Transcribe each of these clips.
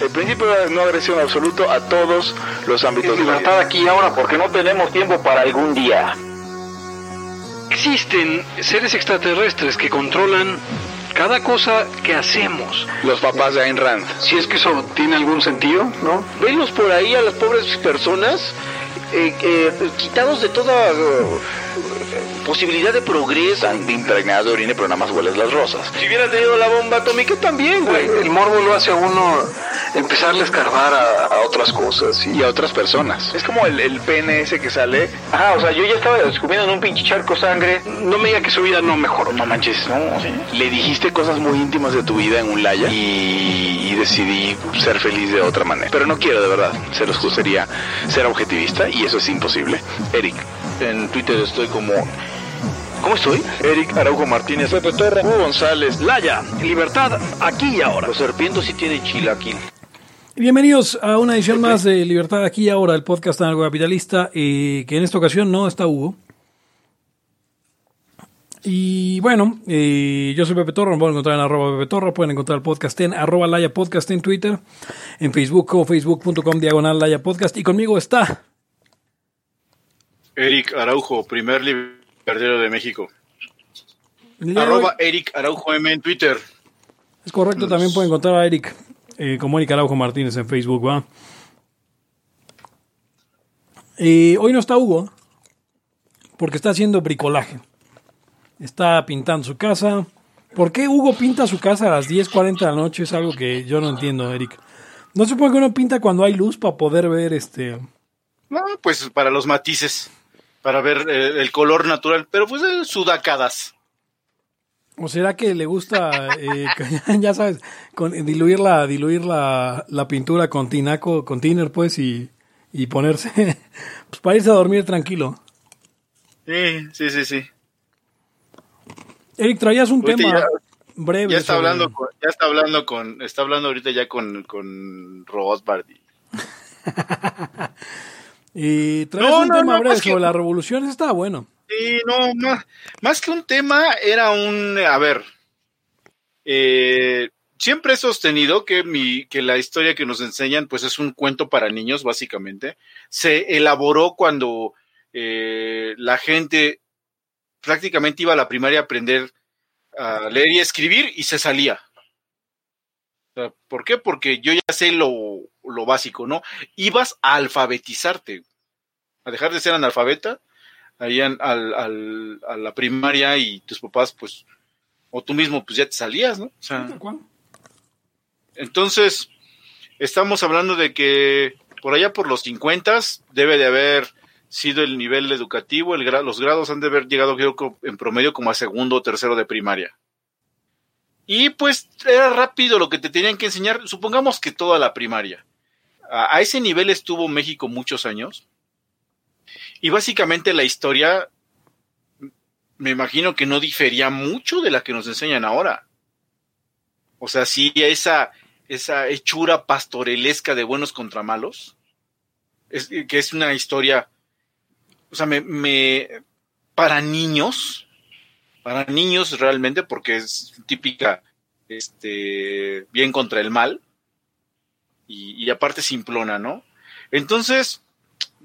El principio de no agresión absoluto a todos los ámbitos. Es libertad aquí y ahora porque no tenemos tiempo para algún día. Existen seres extraterrestres que controlan cada cosa que hacemos. Los papás de Ayn Rand. Si es que eso tiene algún sentido, ¿no? Venlos por ahí a las pobres personas eh, eh, quitados de toda eh, posibilidad de progreso. Están impregnadas de orina, pero nada más hueles las rosas. Si hubieran tenido la bomba atómica también, güey. El morbo lo hace a uno empezarle a escarbar a, a otras cosas. Y a otras personas. Es como el, el pene ese que sale. Ajá, o sea, yo ya estaba descubriendo en un pinche charco sangre. No me diga que su vida no mejoró. No manches, no. Le dijiste cosas muy íntimas de tu vida en un laya y, y decidí ser feliz de otra manera. Pero no quiero, de verdad. Se los gustaría ser objetivista y eso es imposible. Eric, en Twitter estoy como ¿Cómo estoy? Eric Araujo Martínez, Pepe Torra, Hugo González, Laya, libertad aquí y ahora. Los serpientes sí tienen chilaquil. Bienvenidos a una edición más de Libertad aquí y ahora, el podcast capitalista, eh, que en esta ocasión no está Hugo. Y bueno, eh, yo soy Pepe Torra, me pueden encontrar en arroba Pepe Torra, pueden encontrar el podcast en arroba Laya Podcast en Twitter, en Facebook como facebook.com diagonal Laya Podcast y conmigo está Eric Araujo, primer libertario de México. Arroba Eric Araujo M en Twitter. Es correcto, también pueden encontrar a Eric eh, como Eric Araujo Martínez en Facebook, ¿va? Eh, hoy no está Hugo, porque está haciendo bricolaje. Está pintando su casa. ¿Por qué Hugo pinta su casa a las 10.40 de la noche? Es algo que yo no entiendo, Eric. No se supone que uno pinta cuando hay luz para poder ver este... No, pues para los matices, para ver eh, el color natural, pero pues eh, sudacadas. ¿O será que le gusta, eh, ya sabes, con, diluir la, diluir la, la pintura con tinaco, con tiner, pues, y, y ponerse, pues para irse a dormir tranquilo? Sí, sí, sí, sí. Eric, traías un tema ya- breve. Ya está sobre- hablando, con, ya está hablando con, está hablando ahorita ya con, con Rothbard. y- traías No, un no, tema no, breve es que- sobre la revolución, estaba bueno. Sí, no, más, más que un tema, era un, a ver, eh, siempre he sostenido que mi, que la historia que nos enseñan, pues es un cuento para niños, básicamente. Se elaboró cuando eh, la gente prácticamente iba a la primaria a aprender a leer y escribir y se salía. Sea, ¿Por qué? Porque yo ya sé lo, lo básico, ¿no? Ibas a alfabetizarte, a dejar de ser analfabeta ahí en- al, al- a la primaria y tus papás, pues, o tú mismo, pues ya te salías, ¿no? O sea, entonces, estamos hablando de que por allá por los 50 debe de haber sido el nivel educativo, el gra- los grados han de haber llegado creo que en promedio como a segundo o tercero de primaria. Y pues era rápido lo que te tenían que enseñar, supongamos que toda la primaria. A, ese nivel estuvo México muchos años. Y básicamente la historia, me imagino que no difería mucho de la que nos enseñan ahora. O sea, sí, esa, esa hechura pastorelesca de buenos contra malos, es, que es una historia, o sea, me, me, para niños, para niños realmente, porque es típica, este, bien contra el mal, y, aparte simplona, ¿no? Entonces,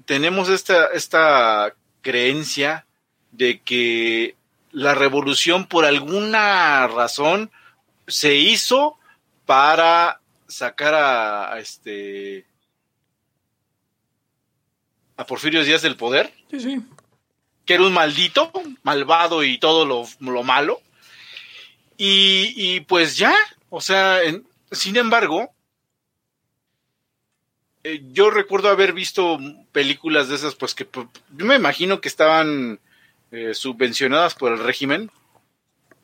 tenemos esta, esta creencia de que la revolución por alguna razón se hizo para sacar a, a este a Porfirio Díaz del poder, Sí, sí. Que era un maldito, malvado y todo lo, lo malo. Y, y pues ya, o sea, sin embargo, eh, yo recuerdo haber visto películas de esas, pues que pues, yo me imagino que estaban eh, subvencionadas por el régimen.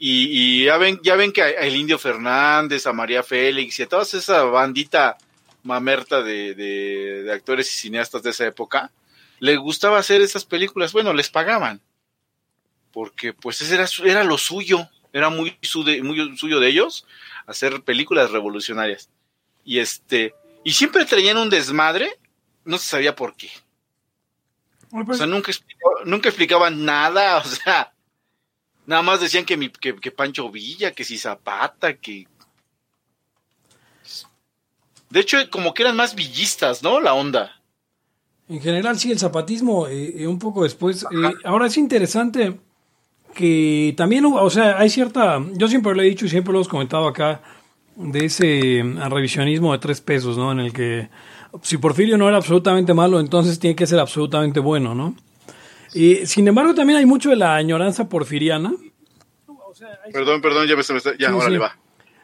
Y, ya ven, ya ven que a, el Indio Fernández, a María Félix y a toda esa bandita mamerta de- de actores y cineastas de esa época, les gustaba hacer esas películas. Bueno, les pagaban. Porque pues ese era, era lo suyo. Era muy, su de- muy suyo de ellos hacer películas revolucionarias. Y este, y siempre traían un desmadre, no se sabía por qué. O pues, sea, nunca, nunca explicaban nada, o sea, nada más decían que, mi, que, que Pancho Villa, que si Zapata, que... De hecho, como que eran más villistas, ¿no? La onda. En general, sí, el zapatismo, eh, eh, un poco después. eh, ahora es interesante que también, o sea, hay cierta. Yo siempre lo he dicho y siempre lo hemos comentado acá, de ese eh, revisionismo de tres pesos, ¿no? En el que si Porfirio no era absolutamente malo, entonces tiene que ser absolutamente bueno, ¿no? Y, sin embargo, también hay mucho de la añoranza porfiriana. Perdón, perdón, ya me, está. Ya, Sí, órale, sí. va.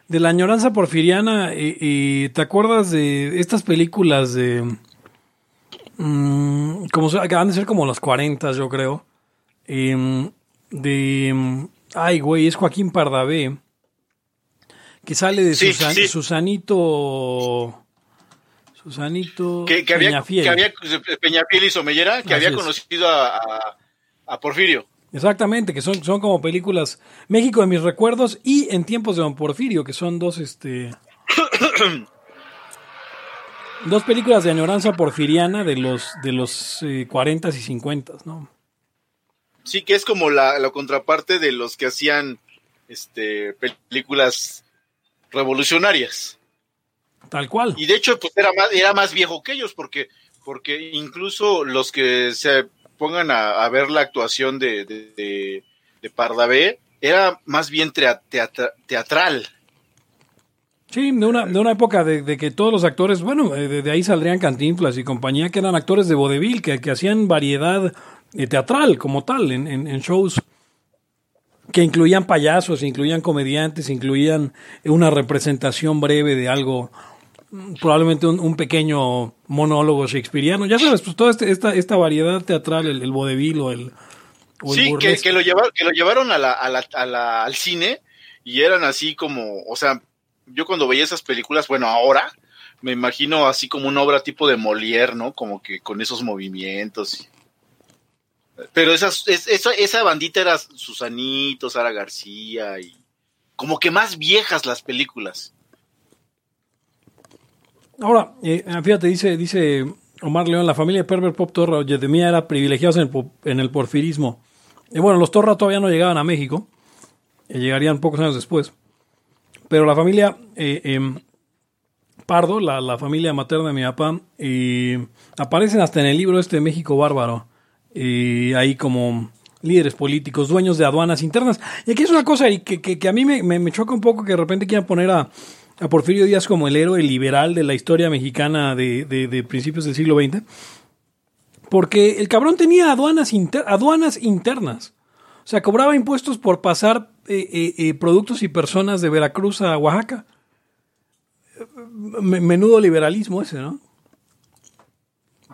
De la añoranza porfiriana, y, y ¿te acuerdas de estas películas de... mm, como acaban de ser como los 40, yo creo. em, de... mm, ay, güey, es Joaquín Pardavé. Que sale de Sí, Susan- sí. Susanito... Susanito Que, que había, Peñafiel. que había Peñafiel y Somellera, que Así había conocido a, a, a Porfirio. Exactamente, que son, son como películas México de mis recuerdos y En tiempos de Don Porfirio, que son dos, este... dos películas de añoranza porfiriana de los, de los eh, 40 y 50, ¿no? Sí, que es como la, la contraparte de los que hacían este películas revolucionarias. Tal cual. Y de hecho, pues era más, era más viejo que ellos, porque, porque incluso los que se pongan a, a ver la actuación de, de, de, de Pardavé, era más bien teatra- teatral. Sí, de una, de una época de, de que todos los actores, bueno, eh, de, de ahí saldrían Cantinflas y compañía, que eran actores de vodevil, que, que hacían variedad eh, teatral como tal en, en- en shows que incluían payasos, incluían comediantes, incluían una representación breve de algo, mm, probablemente un, un pequeño monólogo shakespeariano. Ya sabes, pues toda este- esta, esta variedad teatral, el, el vodevil o el... o el Sí, que, que lo llevaron, que lo llevaron a la, a la- a la- al cine y eran así como, o sea, yo cuando veía esas películas, bueno, ahora me imagino así como una obra tipo de Molière, ¿no? Como que con esos movimientos. Pero esas, es- esa, esa bandita era Susanito, Sara García y como que más viejas las películas. Ahora, eh, fíjate, dice, dice Omar León, la familia de Perver Pop Torra de mía era privilegiados en el, po- en el porfirismo. Y bueno, los Torra todavía no llegaban a México, eh, llegarían pocos años después. Pero la familia eh, em, Pardo, la, familia materna de mi papá, eh, aparecen hasta en el libro este de México Bárbaro, y ahí como líderes políticos, dueños de aduanas internas. Y aquí es una cosa que, que- a mí me, me- me choca un poco que de repente quieran poner a, a Porfirio Díaz como el héroe liberal de la historia mexicana de, de- de principios del siglo XX. Porque el cabrón tenía aduanas, inter- aduanas internas. O sea, cobraba impuestos por pasar eh, eh, eh, productos y personas de Veracruz a Oaxaca. Me- menudo liberalismo ese, ¿no?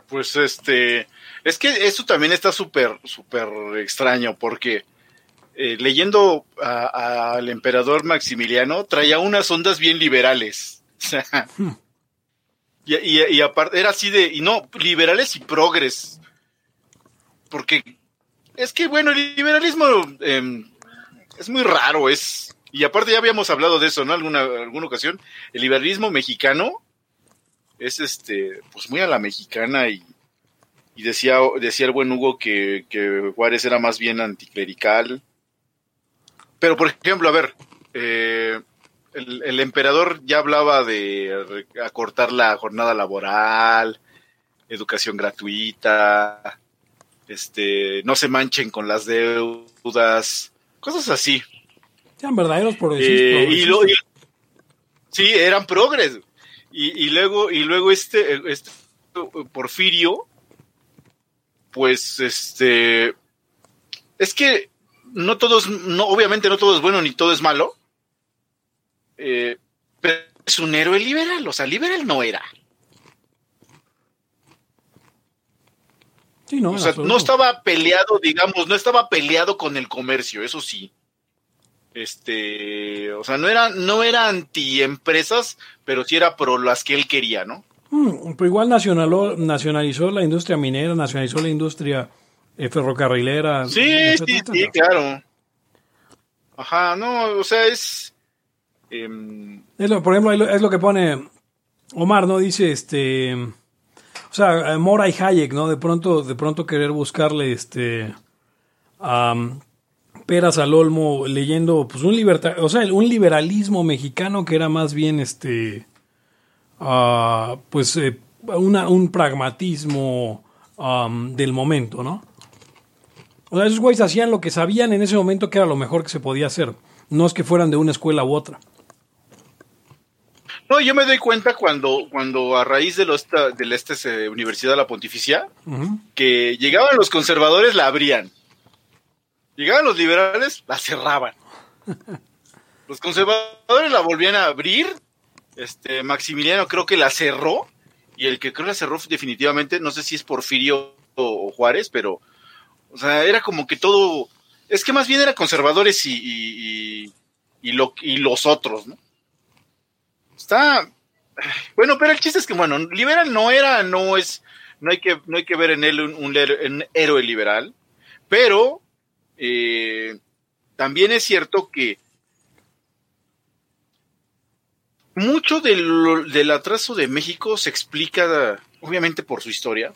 Pues este, es que eso también está súper, súper extraño porque eh, leyendo al emperador Maximiliano traía unas ondas bien liberales. O sea, y, y- y aparte era así de, y no, liberales y progres. Porque es que, bueno, el liberalismo em, es muy raro, es... Y aparte ya habíamos hablado de eso, ¿no? Alguna, alguna ocasión. El liberalismo mexicano es este, pues muy a la mexicana y, y decía, decía el buen Hugo que, que Juárez era más bien anticlerical. Pero, por ejemplo, a ver, eh, el, el emperador ya hablaba de acortar la jornada laboral, educación gratuita, este, no se manchen con las deudas, cosas así. Eran verdaderos progresistas. Eh, y lo- progresistas. y- sí, eran progres. Y, y luego, y luego este, este Porfirio, pues este, es que no todos, no, obviamente no todo es bueno ni todo es malo, eh, pero es un héroe liberal, o sea, liberal no era. Sí, no, O sea, absoluto. no estaba peleado, digamos, no estaba peleado con el comercio, eso sí. Este, o sea, no era, no era anti-empresas, pero sí era pro las que él quería, ¿no? Mm, pero igual nacionaló- nacionalizó la industria minera, nacionalizó la industria eh, ferrocarrilera. Sí, etcétera, sí, sí, claro. Ajá, no, o sea, es. em, Es lo- por ejemplo, es lo que pone Omar, ¿no? Dice este. O sea, eh, Mora y Hayek, ¿no? De pronto, de pronto querer buscarle este. am, peras al olmo leyendo, pues un o sea, un liberalismo mexicano que era más bien este. ah, pues eh, un pragmatismo am, del momento, ¿no? O sea, esos güeyes hacían lo que sabían en ese momento que era lo mejor que se podía hacer. No es que fueran de una escuela u otra. No, yo me doy cuenta cuando, cuando a raíz de, los, de la este, eh, Universidad de la Pontificia, que llegaban los conservadores, la abrían. Llegaban los liberales, la cerraban. Los conservadores la volvían a abrir. Este, Maximiliano creo que la cerró. Y el que creo la cerró definitivamente, no sé si es Porfirio o, o Juárez, pero, o sea, era como que todo, es que más bien era conservadores y, y, y- y lo, y los otros, ¿no? Está, bueno, pero el chiste es que, bueno, liberal no era, no es, no hay que, no hay que ver en él un, héroe liberal, pero eh, también es cierto que mucho del, del atraso de México se explica, obviamente, por su historia.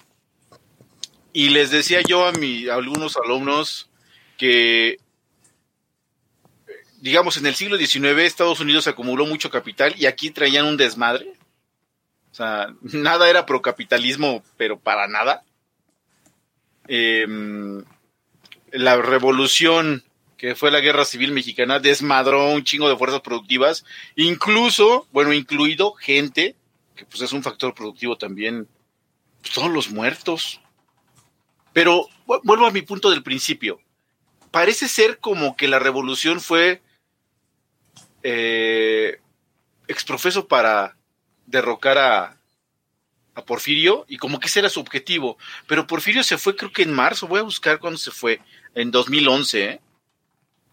Y les decía yo a, mi, a algunos alumnos que, digamos, en el siglo XIX Estados Unidos acumuló mucho capital y aquí traían un desmadre. O sea, nada era procapitalismo, pero para nada. Em, la revolución que fue la guerra civil mexicana desmadró un chingo de fuerzas productivas, incluso, bueno, incluido gente, que pues es un factor productivo también, pues, todos los muertos. Pero vu- vuelvo a mi punto del principio. Parece ser como que la revolución fue eh, exprofeso para derrocar a, a Porfirio y como que ese era su objetivo. Pero Porfirio se fue creo que en marzo, voy a buscar cuándo se fue, en 2011, ¿eh?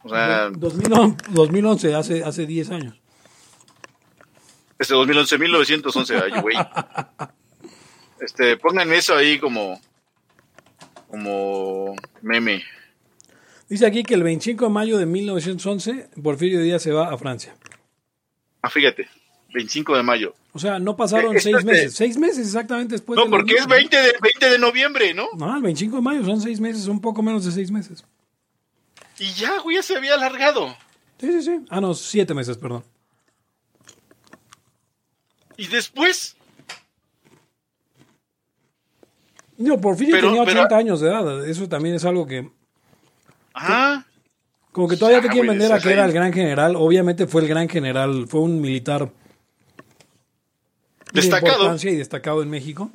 O sea, 2011, 2011, hace, hace 10 años. este 2011, 1911, ay, güey. Este, pónganme eso ahí como, como meme. Dice aquí que el 25 de mayo de 1911, Porfirio Díaz se va a Francia. Ah, fíjate, 25 de mayo. O sea, no pasaron Eh, seis este- meses. Seis meses exactamente después. No, de porque es 20 de, 20 de noviembre, ¿no? No, el 25 de mayo son seis meses, un poco menos de seis meses. Y ya, güey, ya se había alargado. Sí, sí, sí. Ah, no, siete meses, perdón. Y después, No, Porfirio Pero- tenía pero- 80 años de edad. Eso también es algo que. Ah, Como que todavía te quieren vender a que era el gran general. Obviamente fue el gran general, fue un militar de Destacado. importancia y destacado en México.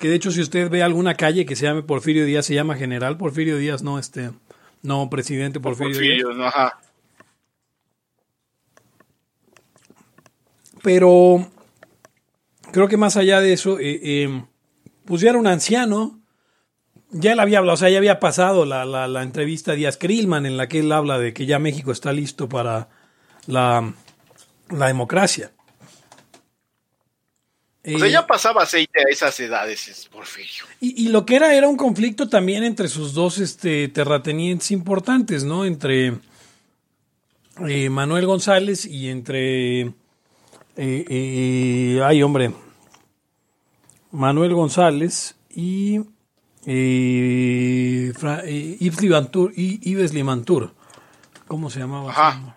Que de hecho, si usted ve alguna calle que se llame Porfirio Díaz, se llama general Porfirio Díaz, no este, no presidente Porfirio, Díaz. No, ajá. Pero creo que más allá de eso, eh, eh, pues ya era un anciano. Ya él había hablado, o sea, ya había pasado la, la, la entrevista a Díaz Krillman en la que él habla de que ya México está listo para la, la democracia. O sea, Eh, ya pasaba aceite a esas edades, es Porfirio. y, y lo que era era un conflicto también entre sus dos este, terratenientes importantes, ¿no? Entre eh, Manuel González y entre... eh, eh, ay, hombre. Manuel González y eh, Fra- eh, Yves Limantur, y- Yves Limantur. ¿Cómo se llamaba? Ajá.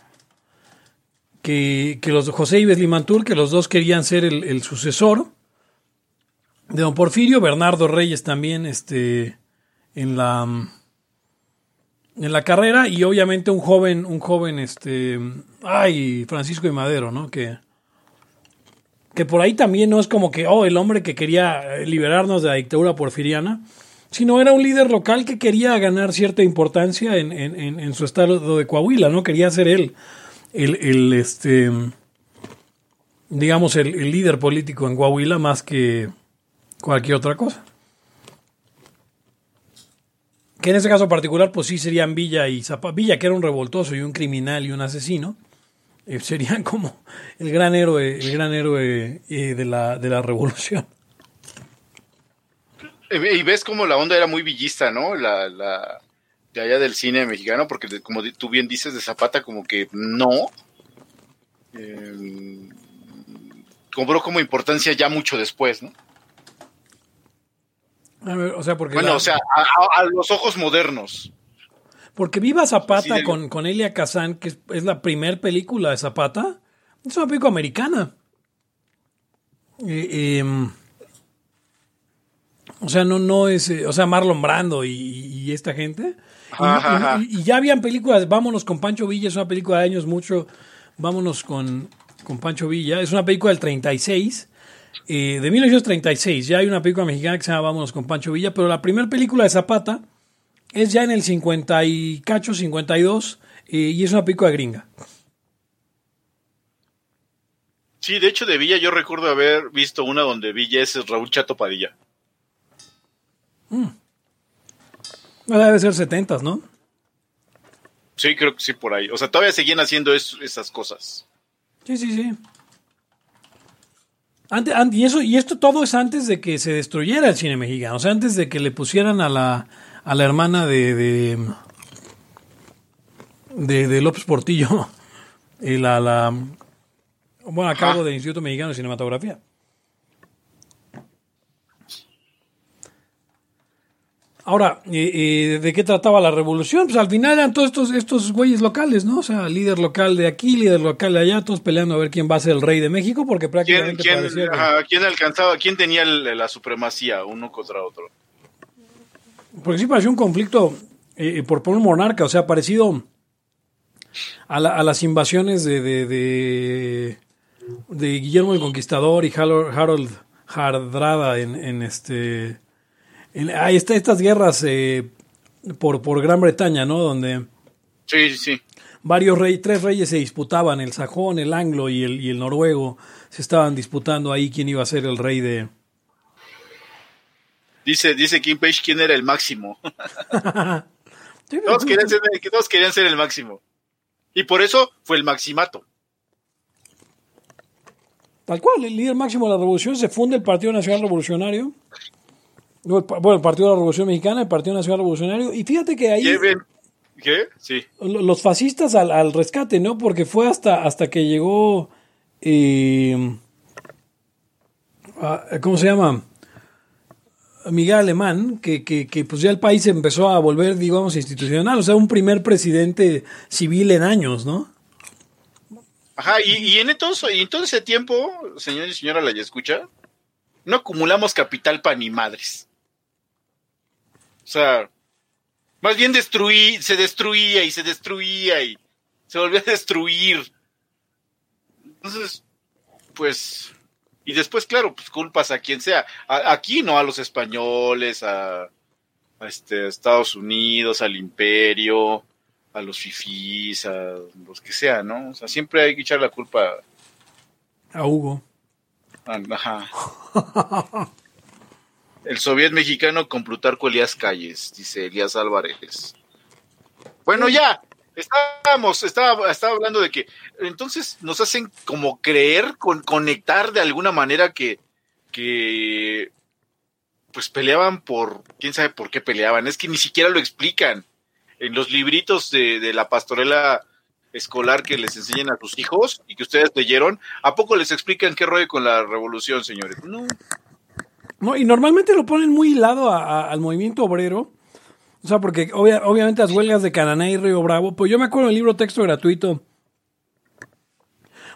que, que los José Ives Limantur, que los dos querían ser el, el sucesor de don Porfirio, Bernardo Reyes también este, en la en la carrera y obviamente un joven, un joven, este, ay, Francisco de Madero, ¿no? Que, que por ahí también no es como que, oh, el hombre que quería liberarnos de la dictadura porfiriana, sino era un líder local que quería ganar cierta importancia en, en- en- su estado de Coahuila, ¿no? Quería ser él el, el, este, digamos, el, el líder político en Coahuila más que cualquier otra cosa. Que en ese caso particular, pues sí serían Villa y Zapata. Villa, que era un revoltoso y un criminal y un asesino, eh, serían como el gran héroe, el gran héroe eh, de, la, de la revolución. Eh, Y ves como la onda era muy villista, ¿no? La, la de allá del cine mexicano, porque como tú bien dices de Zapata, como que no. Eh, cobró como importancia ya mucho después, ¿no? A ver, o sea, porque Bueno, la- o sea, a, los ojos modernos. Porque Viva Zapata Sí, del- con, con Elia Kazan, que es, es la primer película de Zapata, es una película americana. eh, em, o sea, no, no es, eh, o sea, Marlon Brando y, y esta gente. Y, ajá. y- y ya habían películas, Vámonos con Pancho Villa, es una película de años mucho, Vámonos con, con Pancho Villa, es una película del 36, eh, de 1936, ya hay una película mexicana que se llama Vámonos con Pancho Villa, pero la primera película de Zapata es ya en el 50 y cacho, 52, eh, y es una película gringa. Sí, de hecho de Villa yo recuerdo haber visto una donde Villa es Raúl Chato Padilla. No, Debe ser 70, ¿no? Sí, creo que sí, por ahí. O sea, todavía seguían haciendo es- esas cosas. Sí, sí, sí. Ante- y, eso, y esto todo es antes de que se destruyera el cine mexicano, o sea, antes de que le pusieran a la, a la hermana de, de, de, de López Portillo, y la, la, bueno, a cargo del Instituto Mexicano de Cinematografía. Ahora, eh, eh, ¿de qué trataba la revolución? Pues al final eran todos estos, estos güeyes locales, ¿no? O sea, líder local de aquí, líder local de allá, todos peleando a ver quién va a ser el rey de México, porque ¿Quién, prácticamente quién, que- ajá, quién alcanzaba, quién tenía el- la supremacía uno contra otro? Porque sí pareció un conflicto eh, por, por un monarca, o sea, parecido a, la- a las invasiones de, de, de, de Guillermo el Conquistador y Harold, Harold Hardrada en, en este... En, ahí está estas guerras eh, por, por Gran Bretaña, ¿no? Donde Sí, sí, sí. varios reyes, tres reyes se disputaban, el sajón, el anglo y el, y el noruego, se estaban disputando ahí quién iba a ser el rey de... Dice, dice Kim Page quién era el máximo. Todos, querían ser, todos querían ser el máximo. Y por eso fue el maximato. Tal cual, el líder máximo de la revolución se funda el Partido Nacional Revolucionario. Bueno, el Partido de la Revolución Mexicana, el Partido Nacional Revolucionario. Y fíjate que ahí Lleven. ¿Qué? Sí. lo- los fascistas al, al rescate, ¿no? Porque fue hasta, hasta que llegó. eh, a- ¿Cómo se llama? Miguel Alemán, que, que, que pues ya el país empezó a volver, digamos, institucional. O sea, un primer presidente civil en años, ¿no? Ajá, y, y en, todo, y en todo ese tiempo, señor y señora la ya escucha, no acumulamos capital para ni madres. O sea, más bien destruí, se destruía y se destruía y se volvió a destruir. Entonces, pues, y después, claro, pues culpas a quien sea. A- aquí no a los españoles, a, a este, a Estados Unidos, al imperio, a los fifís, a los que sea, ¿no? O sea, siempre hay que echar la culpa A Hugo. Ajá. El soviet mexicano con Plutarco Elías Calles, dice Elías Álvarez. Bueno, ya, estábamos, estaba, estaba hablando de que entonces nos hacen como creer, con, conectar de alguna manera que, que pues peleaban por, quién sabe por qué peleaban, es que ni siquiera lo explican. En los libritos de, la pastorela escolar que les enseñan a sus hijos y que ustedes leyeron, ¿a poco les explican qué rollo con la revolución, señores? No. No, y normalmente lo ponen muy hilado a- a- al movimiento obrero. O sea, porque obvia- obviamente las huelgas de Cananá y Río Bravo, pues yo me acuerdo del libro texto gratuito.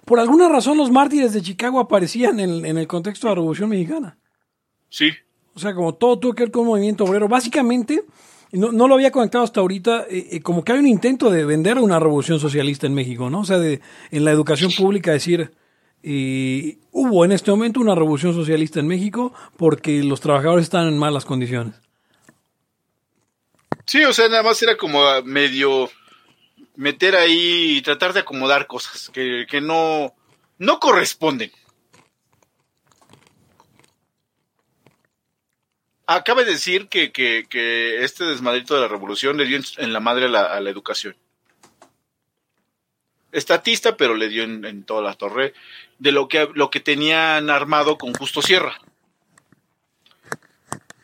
Por alguna razón los mártires de Chicago aparecían en, en el contexto de la Revolución Mexicana. Sí, O sea, como todo tuvo que ver con un movimiento obrero. Básicamente, no, no lo había conectado hasta ahorita, eh, eh, como que hay un intento de vender una revolución socialista en México, ¿no? O sea, de, en la educación pública decir, eh, hubo en este momento una revolución socialista en México porque los trabajadores están en malas condiciones. sí, o sea, nada más era como medio meter ahí y tratar de acomodar cosas que, que no, no corresponden. Acaba de decir que, que, que este desmadrito de la revolución le dio en, en la madre a la, a la educación. Estatista, pero le dio en, en toda la torre de lo que, lo que tenían armado con Justo Sierra.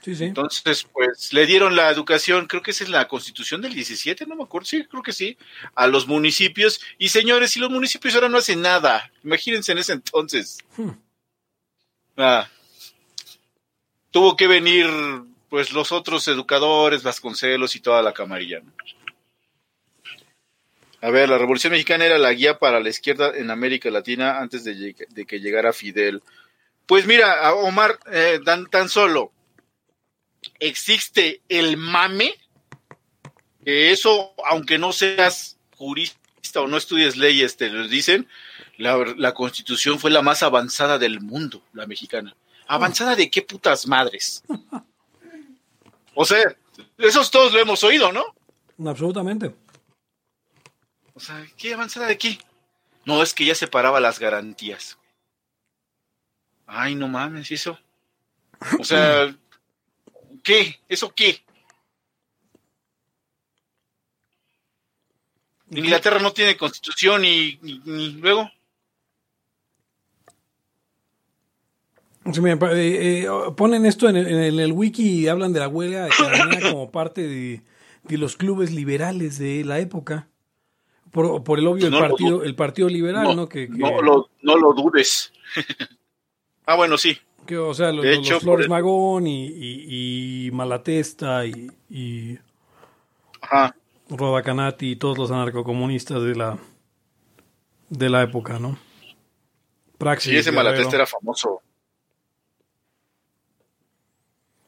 Sí, sí. Entonces, pues le dieron la educación, creo que es en la constitución del 17, no me acuerdo, sí, creo que sí, a los municipios. Y señores, si los municipios ahora no hacen nada, imagínense en ese entonces. Hmm. Ah, tuvo que venir, pues, los otros educadores, Vasconcelos y toda la camarilla. ¿no? A ver, la Revolución Mexicana era la guía para la izquierda en América Latina antes de, que llegara Fidel. Pues mira, Omar, eh, tan, tan solo existe el mame, que eso, aunque no seas jurista o no estudies leyes, te lo dicen, la, la constitución fue la más avanzada del mundo, la mexicana. ¿Avanzada de qué putas madres? O sea, esos todos lo hemos oído, ¿no? Absolutamente. O sea, ¿qué avanzada de qué? No, es que ya separaba las garantías. Ay, no mames, eso. O sea, ¿qué? ¿Eso qué? Inglaterra no tiene constitución y, y- y luego. Sí, mira, eh, eh, ponen esto en el, en el wiki y hablan de la huelga de como parte de, de los clubes liberales de la época. Por, por el obvio, el No lo partido, el partido liberal, ¿no? Que, que- No lo, no lo dudes. ah, bueno, sí. que, o sea, los, de los hecho, Flores el- Magón y, y, y Malatesta y, y Ajá. Rodacanati y todos los anarcocomunistas de la de la época, ¿no? Praxis. Sí, ese Guerrero. malatesta era famoso.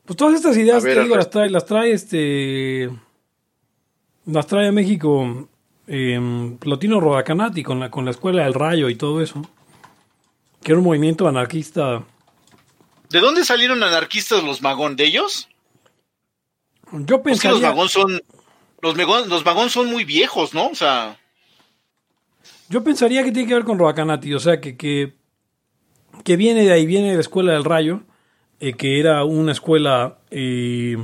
Pues todas estas ideas, ver, te digo, las trae, las trae este. Las trae a México eh, Plotino Rodacanati con la, con la Escuela del Rayo y todo eso. Que era un movimiento anarquista. ¿De dónde salieron anarquistas los magón? ¿De ellos? Yo Es que los pensaría, magón son. Los magón, los magón son muy viejos, ¿no? O sea. yo pensaría que tiene que ver con Rodacanati, o sea, que, que, que viene de ahí, viene de la Escuela del Rayo, eh, que era una escuela. eh,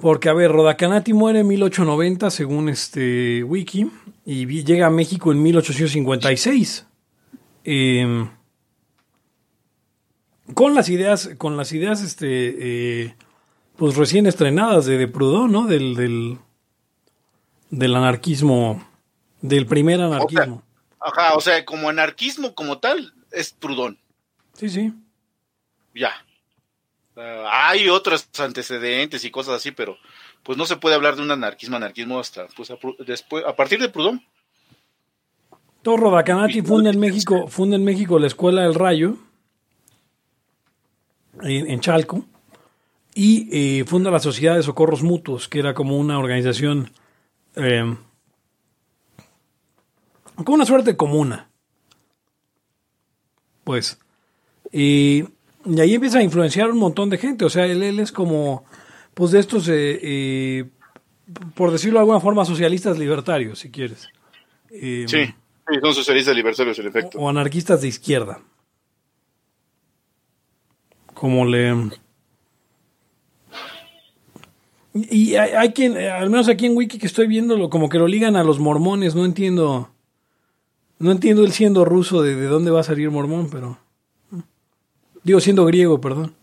porque, a ver, Rodacanati muere en 1890, según este wiki, y llega a México en 1856. Eh, con las ideas, con las ideas, este, eh, pues recién estrenadas de, de Proudhon, ¿no? Del, del, del anarquismo, del primer anarquismo. Ajá, o sea, como anarquismo como tal, es Prudón. Sí, sí. Ya. Ah, hay otros antecedentes y cosas así, pero pues no se puede hablar de un anarquismo, anarquismo hasta pues, a, después, a partir de Prudón. Todo Rodacanati funda en México, funda en México la Escuela del Rayo en, en Chalco y eh, funda la Sociedad de Socorros Mutuos, que era como una organización eh, como una suerte comuna. Pues. Y, y ahí empieza a influenciar un montón de gente. O sea, él, él es como, pues de estos, eh, eh, por decirlo de alguna forma, socialistas libertarios, si quieres. Eh, Sí, sí, son socialistas libertarios, en efecto. o anarquistas de izquierda. Como le... Y hay, hay quien, al menos aquí en Wiki que estoy viéndolo, como que lo ligan a los mormones, no entiendo... No entiendo él siendo ruso de, de dónde va a salir mormón, pero... Digo, siendo griego, perdón.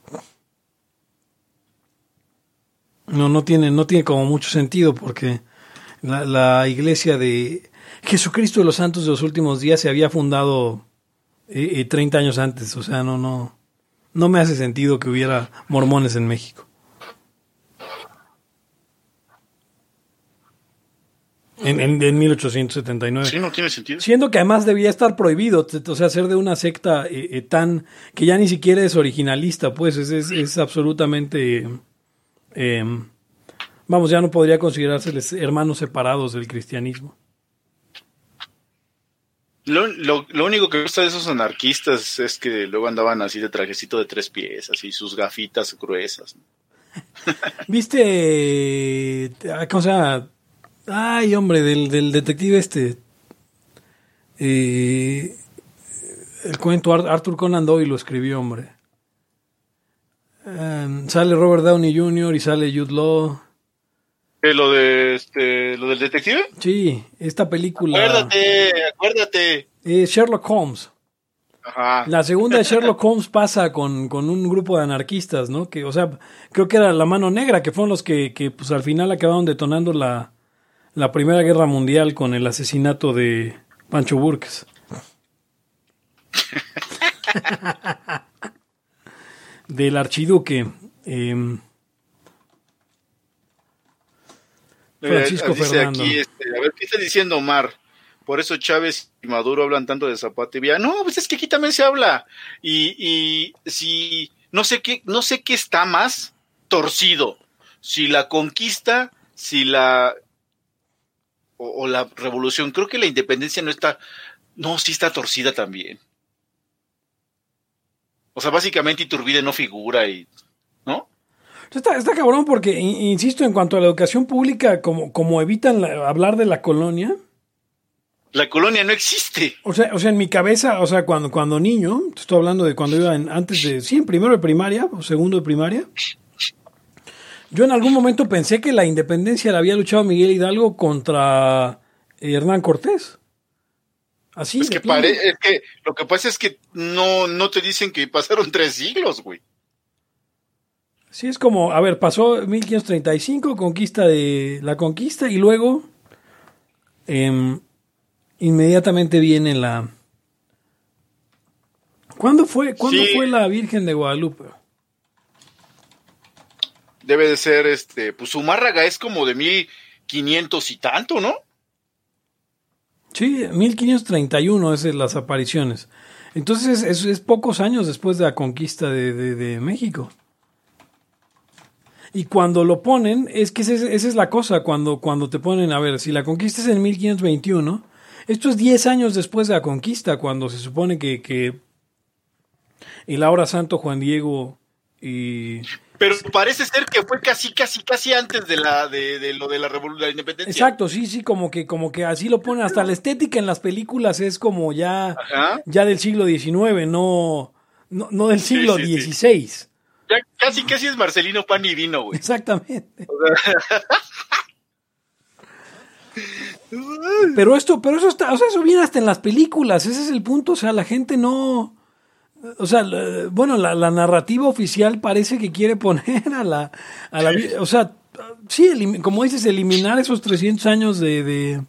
No, no tiene, no tiene como mucho sentido porque la, iglesia de Jesucristo de los Santos de los últimos días se había fundado eh, eh, 30 años antes. O sea, no, no, no me hace sentido que hubiera mormones en México. En, en, en 1879. Sí, no tiene sentido. Siendo que además debía estar prohibido, o sea, ser de una secta eh, eh, tan que ya ni siquiera es originalista, pues es, es, es absolutamente, eh, vamos, ya no podría considerárseles hermanos separados del cristianismo. Lo, lo, lo único que gusta de esos anarquistas es que luego andaban así de trajecito de tres pies, así sus gafitas gruesas. ¿Viste, eh, cómo se llama? Ay, hombre, del, del detective este, eh, el cuento Ar- Arthur Conan Doyle lo escribió, hombre. Eh, sale Robert Downey Jr. y sale Jude Law. Eh, lo de este, lo del detective. Sí, esta película Acuérdate, acuérdate. es Sherlock Holmes. Ajá. La segunda de Sherlock Holmes pasa con, con un grupo de anarquistas, ¿no? Que, o sea, creo que era la mano negra, que fueron los que, que pues al final acabaron detonando la, la Primera Guerra Mundial con el asesinato de Pancho Burques. Del archiduque. em, Francisco Eh, dice Fernando. aquí, este, a ver, ¿qué está diciendo Omar? por eso Chávez y Maduro hablan tanto de Zapata y Villa. No, pues es que aquí también se habla. Y, y si no sé qué, no sé qué está más torcido. Si la conquista, si la o, o la revolución. Creo que la independencia no está, no, sí está torcida también. O sea, básicamente Iturbide no figura y, ¿no? Está, está cabrón porque, in- insisto, en cuanto a la educación pública, como, como evitan la- hablar de la colonia, La colonia no existe. o sea, o sea, en mi cabeza, o sea, cuando, cuando niño, te estoy hablando de cuando iba en, antes de, sí, en primero de primaria o segundo de primaria, yo en algún momento pensé que la independencia la había luchado Miguel Hidalgo contra eh, Hernán Cortés. Así. Es que, pare- es que lo que pasa es que no, no te dicen que pasaron tres siglos, güey. Sí, es como, a ver, pasó 1535, conquista de la conquista, y luego em, inmediatamente viene la... ¿Cuándo fue, ¿cuándo Sí. fue la Virgen de Guadalupe? Debe de ser, este, pues Zumárraga es como de mil quinientos y tanto, ¿no? Sí, 1531 es las apariciones. Entonces es, pocos años después de la conquista de, de- México. Y cuando lo ponen, es que esa es, esa es la cosa, cuando, cuando te ponen, a ver, si la conquista es en 1521, esto es 10 años después de la conquista, cuando se supone que, que el ahora santo Juan Diego y... Pero parece ser que fue casi, casi, casi antes de la, de, de lo de la revolución de la independencia. Exacto, sí, sí, como que, como que así lo ponen, hasta la estética en las películas es como ya... Ajá. ya del siglo XIX, no, no, no del siglo sí, sí. XVI. Ya casi, casi es Marcelino Pan y Vino, güey. Exactamente. Pero esto, pero eso está, o sea, eso viene hasta en las películas, ese es el punto, o sea, la gente no, o sea, bueno, la, la narrativa oficial parece que quiere poner a la, a la, o sea, sí, elim- como dices, eliminar esos 300 años de, de,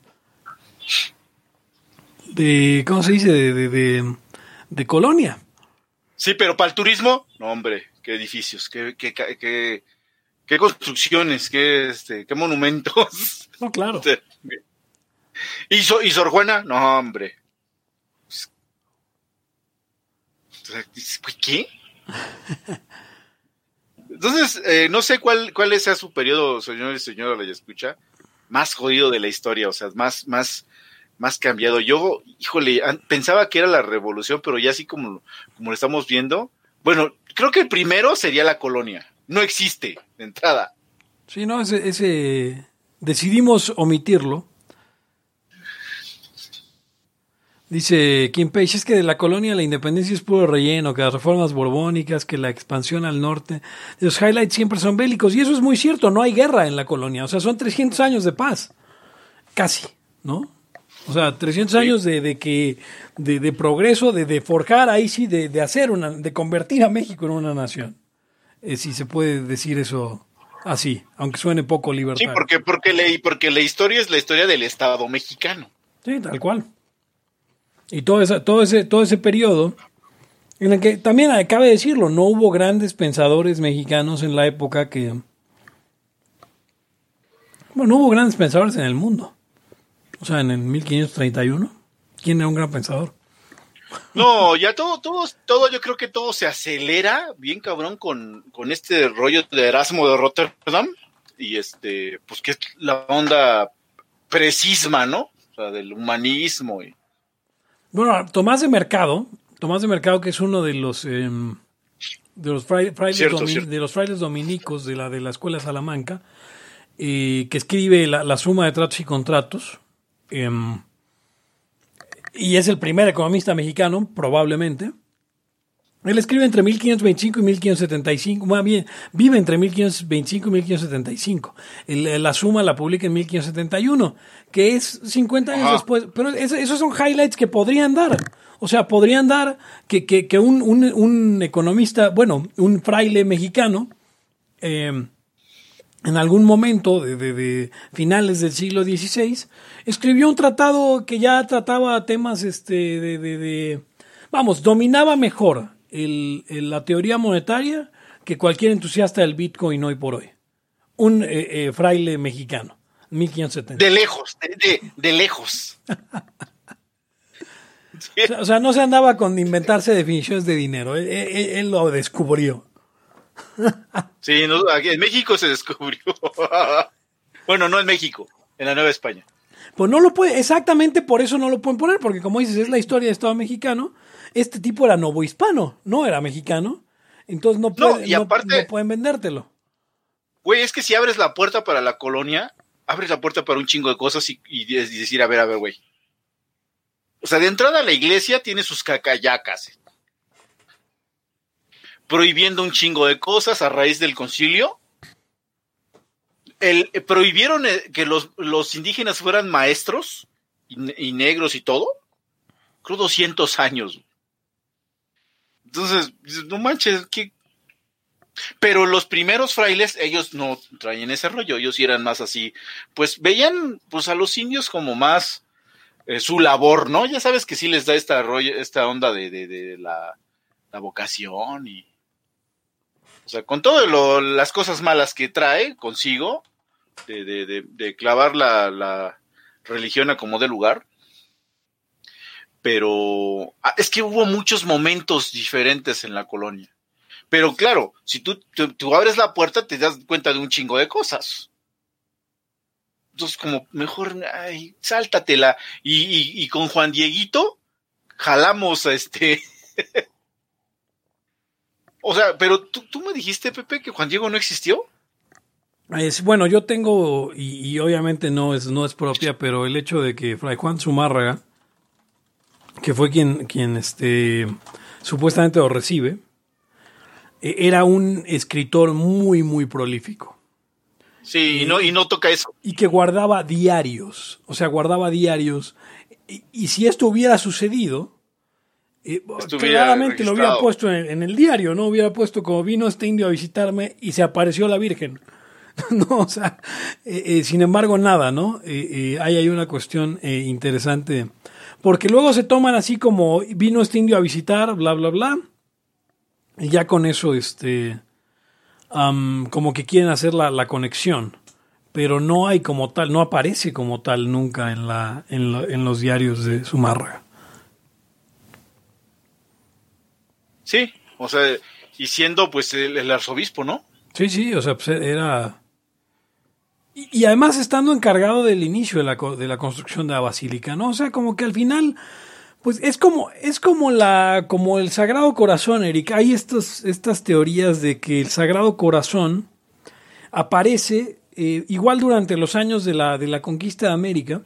de ¿cómo se dice? De, de, de, de colonia. Sí, pero para el turismo, no, hombre, qué edificios, qué, qué, qué, qué, qué construcciones, qué, este, qué monumentos. No, claro. ¿Y, So- y Sor Juana? No, hombre. ¿Qué? Entonces, eh, no sé cuál, cuál sea su periodo, señor y señora la escucha, más jodido de la historia, o sea, más, más, más cambiado. Yo, híjole, pensaba que era la revolución, pero ya así como, como lo estamos viendo, bueno, creo que el primero sería la colonia. No existe, de entrada. Sí, no, ese, ese decidimos omitirlo. Dice Kim Page, es que de la colonia la independencia es puro relleno, que las reformas borbónicas, que la expansión al norte, los highlights siempre son bélicos, y eso es muy cierto, no hay guerra en la colonia, o sea, son 300 años de paz, casi, ¿no? O sea, 300 años de, de que, de, de progreso, de, de forjar ahí sí, de, de hacer una, de convertir a México en una nación, eh, si se puede decir eso así, aunque suene poco Sí, libertario. porque, porque, la, porque la historia es la historia del Estado mexicano. Sí, tal cual. Y todo, esa, todo, ese, todo ese periodo, en el que también cabe decirlo, no hubo grandes pensadores mexicanos en la época que... Bueno, no hubo grandes pensadores en el mundo. O sea, en el 1531. ¿Quién era un gran pensador? No, ya todo, todo, todo, yo creo que todo se acelera bien cabrón con, con este rollo de Erasmo de Rotterdam y este, pues que es la onda precisma, ¿no? O sea, del humanismo y Bueno, Tomás de Mercado, Tomás de Mercado que es uno de los eh, de los frai- frailes, cierto. de los frailes dominicos de la de la escuela Salamanca, eh, que escribe la, la suma de tratos y contratos, em, y es el primer economista mexicano, probablemente. Él escribe entre 1525 y 1575, más bien, vive entre 1525 y 1575. El- la suma la publica en 1571, que es 50 años Ajá. después. Pero eso- esos son highlights que podrían dar. O sea, podrían dar que, que- que un, un- un economista, bueno, un fraile mexicano, eh, en algún momento de, de- de finales del siglo XVI, escribió un tratado que ya trataba temas este, de- vamos, dominaba mejor el- el- la teoría monetaria que cualquier entusiasta del Bitcoin hoy por hoy. Un eh, eh, fraile mexicano. 1570. De lejos, de, de, de lejos. O sea, o sea, no se andaba con inventarse definiciones de dinero. Él, él- él lo descubrió. Sí, no, aquí en México se descubrió. bueno, no en México, en la Nueva España. Pues no lo puede, exactamente por eso no lo pueden poner, porque como dices, es la historia de Estado mexicano. Este tipo era novohispano, no era mexicano. Entonces no, puede- y no- aparte- no pueden vendértelo. Güey, es que si abres la puerta para la colonia, abres la puerta para un chingo de cosas y, y de- y decir, a ver, a ver, güey. O sea, de entrada la iglesia tiene sus cacayacas. Prohibiendo un chingo de cosas a raíz del concilio. El, eh, prohibieron eh, que los, los indígenas fueran maestros y, y negros y todo. Creo 200 años. Entonces, no manches, ¿qué, pero los primeros frailes, ellos no traían ese rollo, ellos eran más así, pues veían pues a los indios como más eh, su labor, ¿no? Ya sabes que sí les da esta rollo, esta onda de, de, de la, la vocación y o sea, con todas las cosas malas que trae consigo, de, de, de, de clavar la, la religión a como de lugar. Pero ah, es que hubo muchos momentos diferentes en la colonia. Pero claro, si tú, abres la puerta, te das cuenta de un chingo de cosas. Entonces, como mejor, ay, sáltatela. Y con Juan Dieguito, jalamos a este. o sea, pero ¿tú, tú me dijiste, Pepe, que Juan Diego no existió. Es, bueno, yo tengo, y, y obviamente no es, no es propia, pero el hecho de que Fray Juan Zumárraga, que fue quien, quien este, supuestamente lo recibe, eh, era un escritor muy, muy prolífico. Sí, y no, y no toca eso. Y que guardaba diarios, o sea, guardaba diarios. Y, y si esto hubiera sucedido, eh, Estuviera claramente lo hubiera puesto en, en el diario, ¿no? Hubiera puesto como vino este indio a visitarme y se apareció la Virgen. no, o sea, eh, eh, sin embargo, nada, ¿no? Eh, ahí hay una cuestión interesante. Porque luego se toman así como vino este indio a visitar, bla, bla, bla. Y ya con eso, este, como que quieren hacer la, la conexión. Pero no hay como tal, no aparece como tal nunca en, la, en, lo- en los diarios de Zumárraga. Sí, o sea, y siendo pues el, el arzobispo, ¿no? Sí, sí, o sea, pues era... Y, además estando encargado del inicio de la, de la construcción de la basílica, ¿no? O sea, como que al final, pues es como, es como la, como el Sagrado Corazón, Eric. Hay estos, estas teorías de que el Sagrado Corazón aparece eh, igual durante los años de la, de la conquista de América,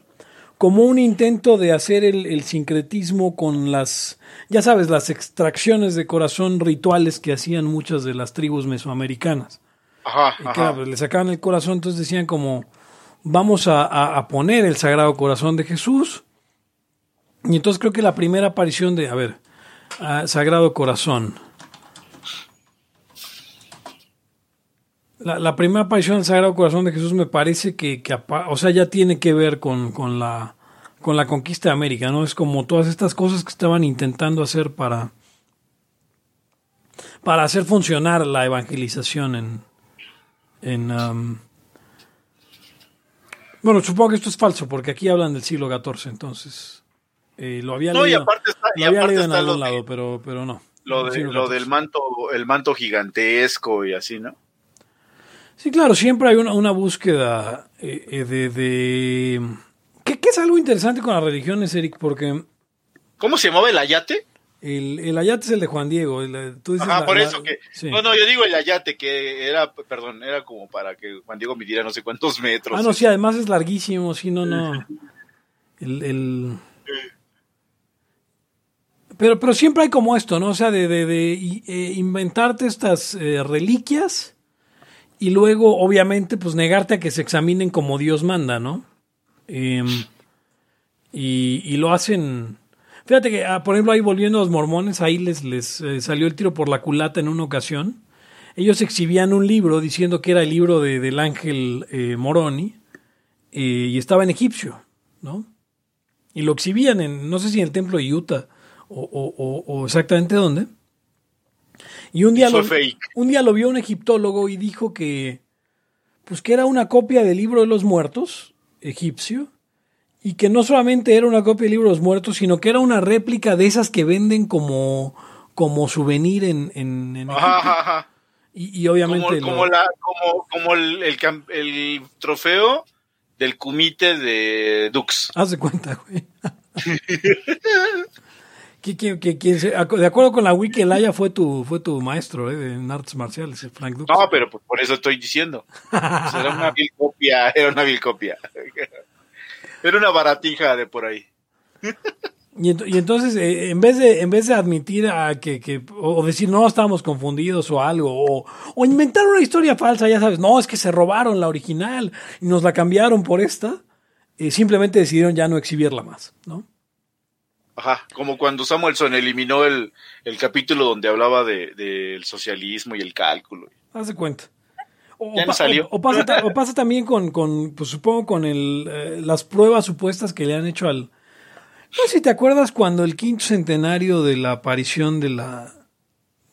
como un intento de hacer el, el sincretismo con las, ya sabes, las extracciones de corazón rituales que hacían muchas de las tribus mesoamericanas. Ajá, Y claro, pues, le sacaban el corazón, entonces decían como, vamos a, a- a poner el Sagrado Corazón de Jesús. Y entonces creo que la primera aparición de, a ver, ah, Sagrado Corazón. La, la primera aparición del Sagrado Corazón de Jesús me parece que, o sea, ya tiene que ver con, con la, con la conquista de América, ¿no? Es como todas estas cosas que estaban intentando hacer para, para hacer funcionar la evangelización en, en um, bueno, supongo que esto es falso porque aquí hablan del siglo XIV, entonces eh, lo había No, y leído, aparte está, y lo había aparte leído en algún de- lado, pero, pero no. lo, de- lo del manto, el manto gigantesco y así, ¿no? Sí, claro, siempre hay una, una búsqueda eh, eh, de... de que, que es algo interesante con las religiones, Eric, porque ¿Cómo se llamaba el ayate? El, el ayate es el de Juan Diego. el- tú dices Ajá, la- por la- eso que. sí. No, no, yo digo el ayate, que era, perdón, era como para que Juan Diego midiera no sé cuántos metros. Ah, no, sí, además es larguísimo, sí, no, no. El, el- Pero, pero siempre hay como esto, ¿no? O sea, de, de- de, eh, inventarte estas eh, reliquias y luego, obviamente, pues negarte a que se examinen como Dios manda, ¿no? Em, y, y lo hacen... Fíjate que, ah, por ejemplo, ahí volviendo a los mormones, ahí les, les eh, salió el tiro por la culata en una ocasión. Ellos exhibían un libro diciendo que era el libro de- del ángel eh, Moroni eh, y estaba en egipcio, ¿no? Y lo exhibían en, no sé si en el templo de Utah o, o- o- o exactamente dónde. Y un día, lo, fake. un día lo vio un egiptólogo y dijo que, pues que era una copia del libro de los muertos egipcio y que no solamente era una copia de libros muertos, sino que era una réplica de esas que venden como, como souvenir en, en, en Ajá, ajá, ajá. Y, y obviamente Como, lo- como, la, como, como el, el, el trofeo del comité de Dux. Haz de cuenta, güey. Que- que- que- que de acuerdo con la wiki, el Aya fue tu, fue tu maestro eh, en artes marciales, Frank Dux. No, pero por, por eso estoy diciendo. Pues era una vil copia, era una vil copia. Era una baratija de por ahí. Y, ent- y entonces, eh, en, vez de, en vez de admitir a que, que- o decir no, estábamos confundidos o algo, o, o inventar una historia falsa, ya sabes, no, es que se robaron la original y nos la cambiaron por esta, eh, simplemente decidieron ya no exhibirla más, ¿no? Ajá, como cuando Samuelson eliminó el, el capítulo donde hablaba de- del socialismo y el cálculo. Haz de cuenta. O, Ya no salió. o- o pasa, o pasa también con, con, pues supongo, con el, eh, las pruebas supuestas que le han hecho al... No sé si te acuerdas cuando el quinto centenario de la aparición de la...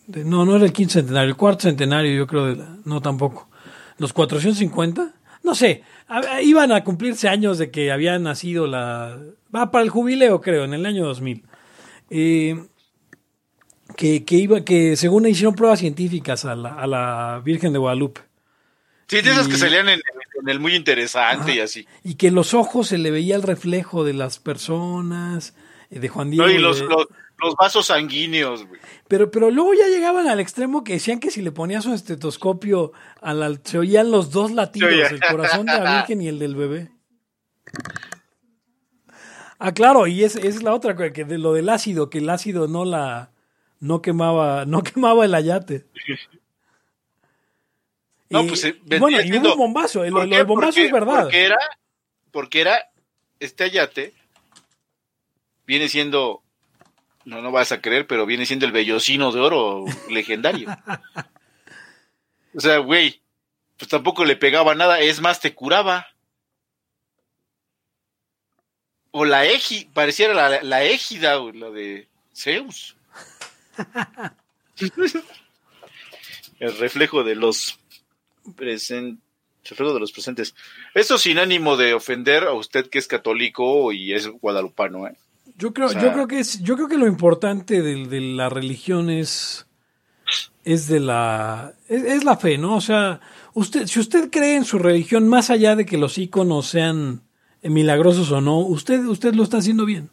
de- no, no era el quinto centenario, el cuarto centenario yo creo de la... No, tampoco. ¿Los 450? No sé. a- iban a cumplirse años de que había nacido la... Va para el jubileo, creo, en el año 2000. Eh, que, que iba, que según hicieron pruebas científicas a la, a la Virgen de Guadalupe. Sí, de esas que salían en, en el muy interesante y así. Y que los ojos se le veía el reflejo de las personas, eh, de Juan Diego. No, y de- los, los, vasos sanguíneos, güey. Pero, pero luego ya llegaban al extremo que decían que si le ponías un estetoscopio, al, al- se oían los dos latidos, el corazón de la Virgen y el del bebé. Ah, claro, y es, es la otra cosa, que de lo del ácido, que el ácido no la no quemaba, no quemaba el ayate. No, Y- pues, eh, y bueno, vendría y hubo un bombazo, ¿Por lo del bombazo Porque- es verdad. Porque era, porque era, este ayate viene siendo, no, no vas a creer, pero viene siendo el vellocino de oro legendario. o sea, güey, pues tampoco le pegaba nada, es más, te curaba. O la égida, pareciera la, la égida, la de Zeus. el reflejo de los presentes. Reflejo de los presentes. Esto sin ánimo de ofender a usted que es católico y es guadalupano, ¿eh? Yo creo, O sea- yo creo que es, yo creo que lo importante de, de la religión es, es de la, es, es la fe, ¿no? O sea, usted, si usted cree en su religión, más allá de que los íconos sean milagrosos o no, usted, usted lo está haciendo bien.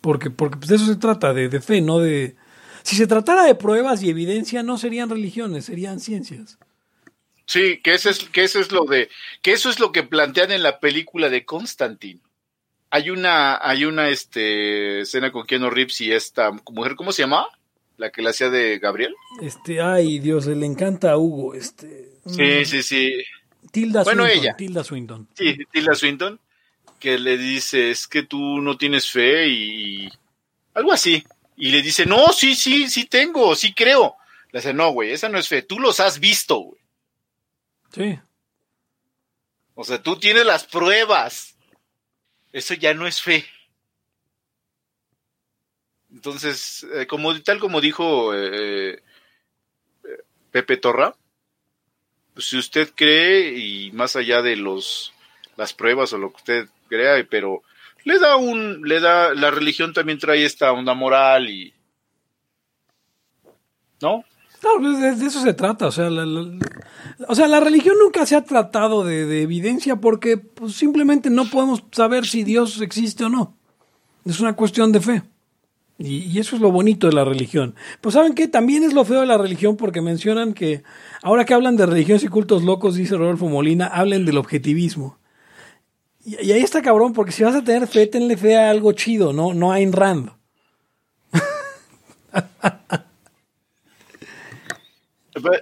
Porque, porque pues, de eso se trata, de, de fe, no de. Si se tratara de pruebas y evidencia, no serían religiones, serían ciencias. Sí, que eso es, que eso es lo de, que eso es lo que plantean en la película de Constantine. Hay una, hay una este escena con Keanu Reeves y esta mujer, ¿cómo se llama? La que la hacía de Gabriel. Este, ay Dios, le encanta a Hugo, este. Sí, mm, sí, sí. Tilda Bueno, Swinton, ella. Tilda Swinton. Sí, Tilda Swinton, que le dice, es que tú no tienes fe y algo así. Y le dice, no, sí, sí, sí tengo, sí creo. Le dice, no, güey, esa no es fe, tú los has visto, güey. Sí. O sea, tú tienes las pruebas. Eso ya no es fe. Entonces, eh, como tal como dijo eh, eh, Pepe Torra, pues, si usted cree y más allá de los las pruebas o lo que usted crea, pero le da un, le da, la religión también trae esta onda moral y, ¿no? Claro, pues, de, de eso se trata. O sea, la, o sea, la religión nunca se ha tratado de, de evidencia porque pues, simplemente no podemos saber si Dios existe o no. Es una cuestión de fe. Y, eso es lo bonito de la religión. Pues saben qué, también es lo feo de la religión porque mencionan que ahora que hablan de religiones y cultos locos, dice Rodolfo Molina, hablen del objetivismo. Y, ahí está cabrón, porque si vas a tener fe, tenle fe a algo chido, no, no a Ayn Rand.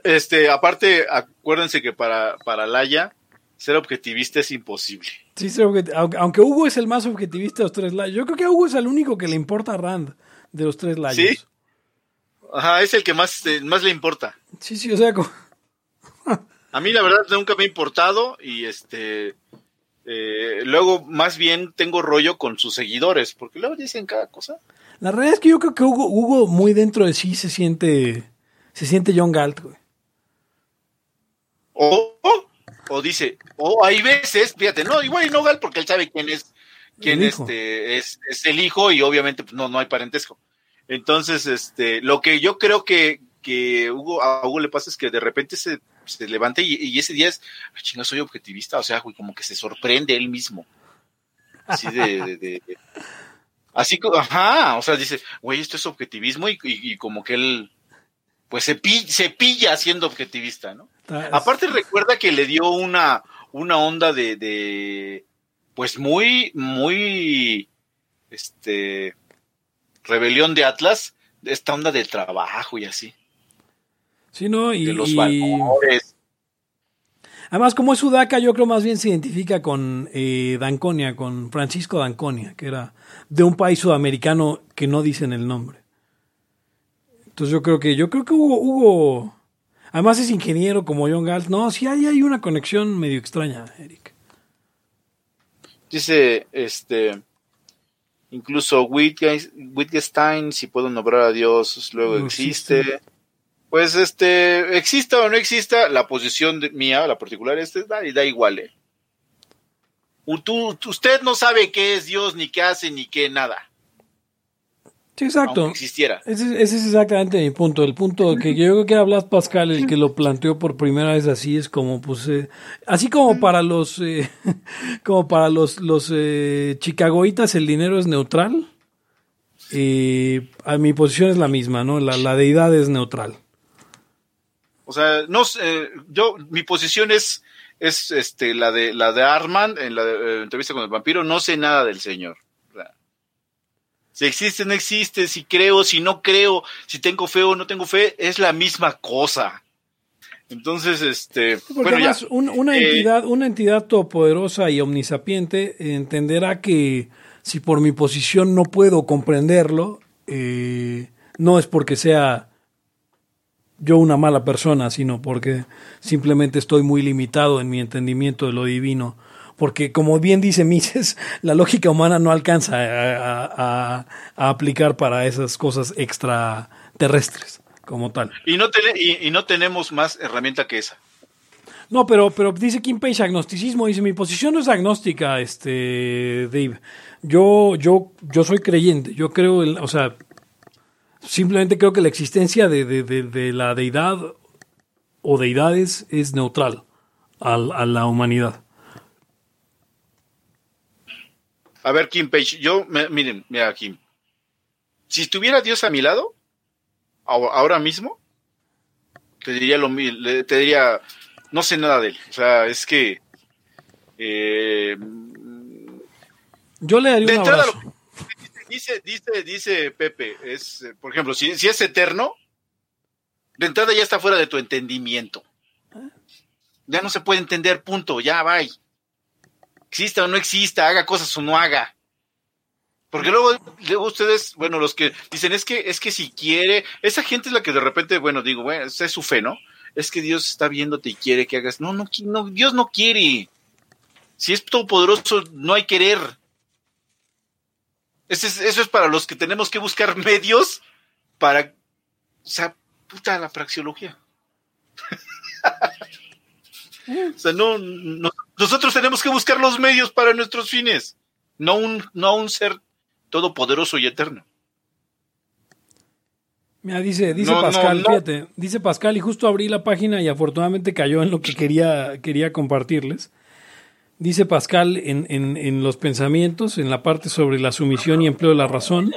Este, aparte, acuérdense que para, para Laia, ser objetivista es imposible. Sí, objet- aunque, Hugo es el más objetivista de los tres layos. Yo creo que a Hugo es el único que le importa a Rand de los tres layos. ¿Sí? Ajá, es el que más, eh, más le importa. Sí, sí, o sea, como- A mí la verdad nunca me ha importado y este eh, luego más bien tengo rollo con sus seguidores porque luego dicen cada cosa. la realidad es que yo creo que Hugo, Hugo muy dentro de sí se siente, se siente John Galt, güey. O, o o dice, o hay veces, fíjate, no, igual y no Galt porque él sabe quién es, quién este es, es el hijo y obviamente pues, no, no hay parentesco. Entonces, este, lo que yo creo que, que Hugo, a Hugo le pasa es que de repente se, se levanta y, y ese día es, "Ay, chinga, soy objetivista, o sea, güey, como que se sorprende él mismo. Así de, de- de- de- así como, ajá, o sea, dice, güey, esto es objetivismo y, y- y como que él, pues se, pi- se pilla siendo objetivista, ¿no? Aparte recuerda que le dio una, una onda de, de, pues muy, muy, este, rebelión de Atlas, de esta onda del trabajo y así, Sí, ¿no? Y, de los valores. además, como es sudaca, yo creo más bien se identifica con eh, Danconia, con Francisco Danconia, que era de un país sudamericano que no dicen el nombre. Entonces yo creo que, yo creo que Hugo, Hugo además es ingeniero como John Galt. No, sí hay, hay una conexión medio extraña, Eric. Dice, este, incluso Wittge- Wittgenstein, si puedo nombrar a Dios, luego No existe. existe. Pues este, exista o no exista, la posición de- mía, la particular, este, da, da igual. eh. U- tú- usted no sabe qué es Dios, ni qué hace, ni qué nada. Sí, exacto. Aunque existiera. Ese, ese es exactamente mi punto. El punto que yo creo que era Blas Pascal el que lo planteó por primera vez así es como, pues, eh, así como para los, eh, como para los, los eh, chicagoitas el dinero es neutral. a mi posición es la misma, ¿no? La, la deidad es neutral. O sea, no sé, eh, yo, mi posición es, es este, la de, la de Armand en la eh, entrevista con el vampiro, no sé nada del señor. Si existe, no existe, si creo, si no creo, si tengo fe o no tengo fe, es la misma cosa. Entonces, este, Porque bueno, ya. un- una, Eh, entidad, una entidad todopoderosa y omnisapiente entenderá que si por mi posición no puedo comprenderlo, eh, no es porque sea yo una mala persona, sino porque simplemente estoy muy limitado en mi entendimiento de lo divino. Porque, como bien dice Mises, la lógica humana no alcanza a, a- a- a aplicar para esas cosas extraterrestres como tal. Y no, tene- y, y no tenemos más herramienta que esa. No, pero, pero dice Kim Page agnosticismo, dice mi posición no es agnóstica, este Dave. Yo, yo, yo soy creyente, yo creo, en- o sea, simplemente creo que la existencia de, de- de- de la deidad o deidades es neutral al- a, la humanidad. A ver, Kim Page, yo, me- miren, mira, Kim. Si estuviera Dios a mi lado, ahora mismo, te diría lo te diría, no sé nada de él. O sea, es que, eh, Yo le daría un abrazo. lo- dice, dice, dice Pepe, es, por ejemplo, si, si es eterno, de entrada ya está fuera de tu entendimiento. Ya no se puede entender, punto, ya, bye. Exista o no exista, haga cosas o no haga. Porque luego, ustedes, bueno, los que dicen, es que, es que si quiere, esa gente es la que de repente, bueno, digo, bueno, esa es su fe, ¿no? Es que Dios está viéndote y quiere que hagas. No, no, no, Dios no quiere. Si es todopoderoso, no hay querer. Ese es- eso es para los que tenemos que buscar medios para, o sea, puta la praxiología. O sea, no, no- nosotros tenemos que buscar los medios para nuestros fines, no un, no un ser todopoderoso y eterno. Mira, dice, dice No, Pascal, no. fíjate, dice Pascal, y justo abrí la página y afortunadamente cayó en lo que quería, quería compartirles. Dice Pascal en, en, en los pensamientos, en la parte sobre la sumisión y empleo de la razón,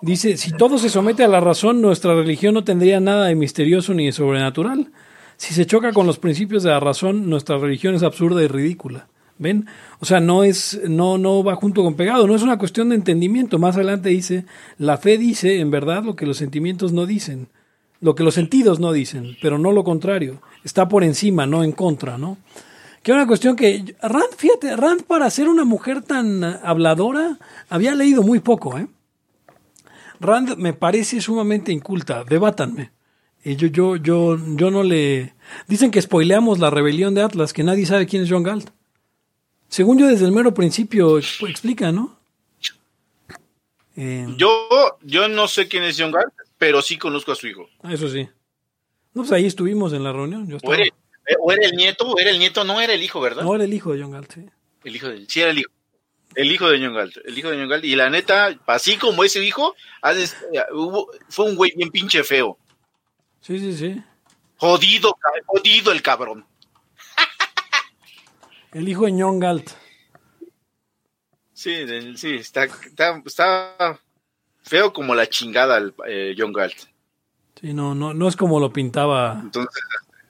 dice, si todo se somete a la razón, nuestra religión no tendría nada de misterioso ni de sobrenatural. Si se choca con los principios de la razón, nuestra religión es absurda y ridícula. ¿Ven? O sea, no es, no, no va junto con pegado, no es una cuestión de entendimiento. Más adelante dice, la fe dice en verdad lo que los sentimientos no dicen, lo que los sentidos no dicen, pero no lo contrario. Está por encima, no en contra, ¿no? Que una cuestión que Rand, fíjate, Rand para ser una mujer tan habladora había leído muy poco, ¿eh? Rand me parece sumamente inculta, debátanme. Y yo, yo, yo, yo no le. Dicen que spoileamos la rebelión de Atlas, que nadie sabe quién es John Galt. Según yo, desde el mero principio exp- explica, ¿no? Eh, Yo, yo no sé quién es John Galt, pero sí conozco a su hijo. eso sí. No, pues ahí estuvimos en la reunión. Yo estaba. Eh, O era el nieto, o era el nieto, no era el hijo, ¿verdad? No era el hijo de John Galt, sí. El hijo de, sí, era el hijo. El hijo de John Galt, el hijo de John Galt. Y la neta, así como ese hijo, hubo- fue un güey bien pinche feo. Sí, sí, sí. Jodido, jodido el cabrón. El hijo de John Galt. Sí, sí, está, está, está feo como la chingada el eh, John Galt. Sí, no, no, no es como lo pintaba Entonces,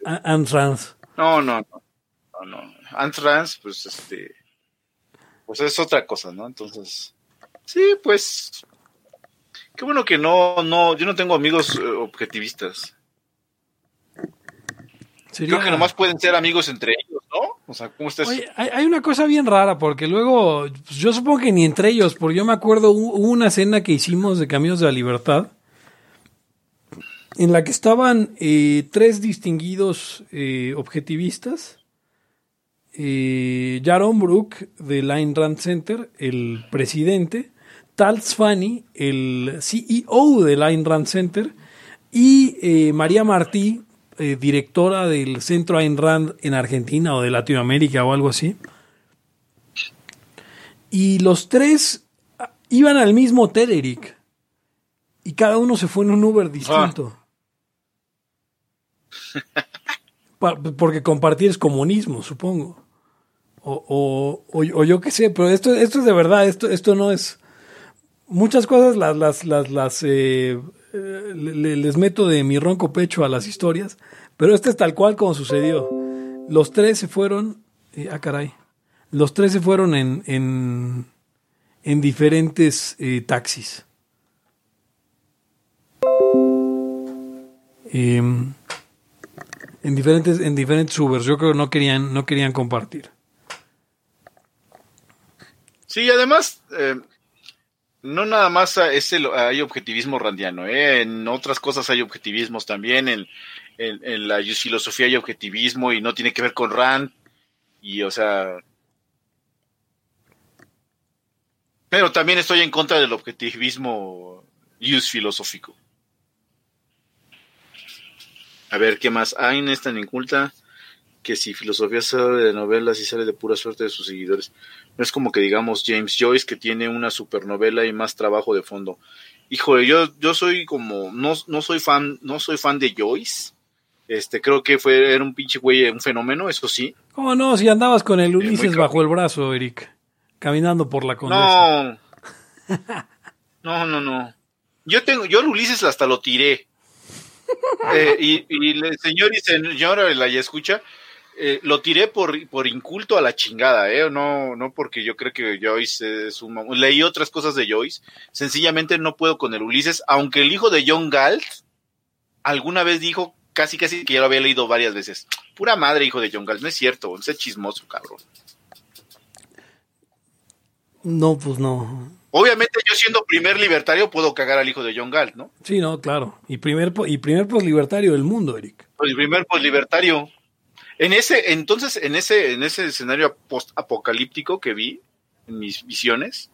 A- Anne Rand. no, no, no. no, no. Ant Rance, pues este. Pues es otra cosa, ¿no? Entonces. Sí, pues. Qué bueno que no, no, yo no tengo amigos eh, objetivistas. Sería- Creo que nomás pueden ser amigos entre ellos, ¿no? O sea, ¿cómo estás? Oye, hay, hay una cosa bien rara, porque luego, pues, yo supongo que ni entre ellos, porque yo me acuerdo hubo una cena que hicimos de Caminos de la Libertad, en la que estaban eh, tres distinguidos eh, objetivistas, eh, Jaron Brook del Ayn Rand Center, el presidente, Tal Svani, el CEO del Ayn Rand Center, y eh, María Martí, eh, directora del Centro Ayn Rand en Argentina o de Latinoamérica o algo así. Y los tres ah, iban al mismo hotel, Eric. Y cada uno se fue en un Uber distinto. Pa- porque compartir es comunismo, supongo. O, o, o- o yo qué sé, pero esto, esto es de verdad, esto, esto no es... Muchas cosas las, las, las, las eh, le- les meto de mi ronco pecho a las historias, pero este es tal cual como sucedió. Los tres se fueron, eh, ah caray, los tres se fueron en, en, en diferentes eh, taxis. Em, en diferentes, en diferentes Ubers, yo creo que no querían, no querían compartir. Sí, además, eh, no nada más hay objetivismo randiano, ¿eh? en otras cosas hay objetivismos también, en, en, en la filosofía hay objetivismo y no tiene que ver con Rand, y o sea... Pero también estoy en contra del objetivismo use filosófico. A ver, ¿qué más? Ayn es tan inculta que si filosofía sale de novelas y sale de pura suerte de sus seguidores. No es como que digamos James Joyce que tiene una supernovela y más trabajo de fondo. Híjole, yo, yo soy como, no, no soy fan, no soy fan de Joyce. Este, creo que fue, era un pinche güey, un fenómeno, eso sí. ¿Cómo no? Si andabas con el muy Ulises bajo el brazo, Eric, caminando por la condesa. No. No, no, no. Yo tengo, yo el Ulises hasta lo tiré. Eh, y, y el señor y señora la ya escucha, eh, lo tiré por, por inculto a la chingada, eh, no, no porque yo creo que Joyce es un leí otras cosas de Joyce, sencillamente no puedo con el Ulises, aunque el hijo de John Galt alguna vez dijo casi casi que ya lo había leído varias veces. Pura madre, hijo de John Galt, no es cierto, ese chismoso, cabrón. No, pues no. Obviamente yo siendo primer libertario puedo cagar al hijo de John Galt, ¿no? Sí, no, claro. Y primer, y primer poslibertario del mundo, Eric. Pues el primer poslibertario. En ese, entonces, en ese, en ese escenario post apocalíptico que vi en mis visiones,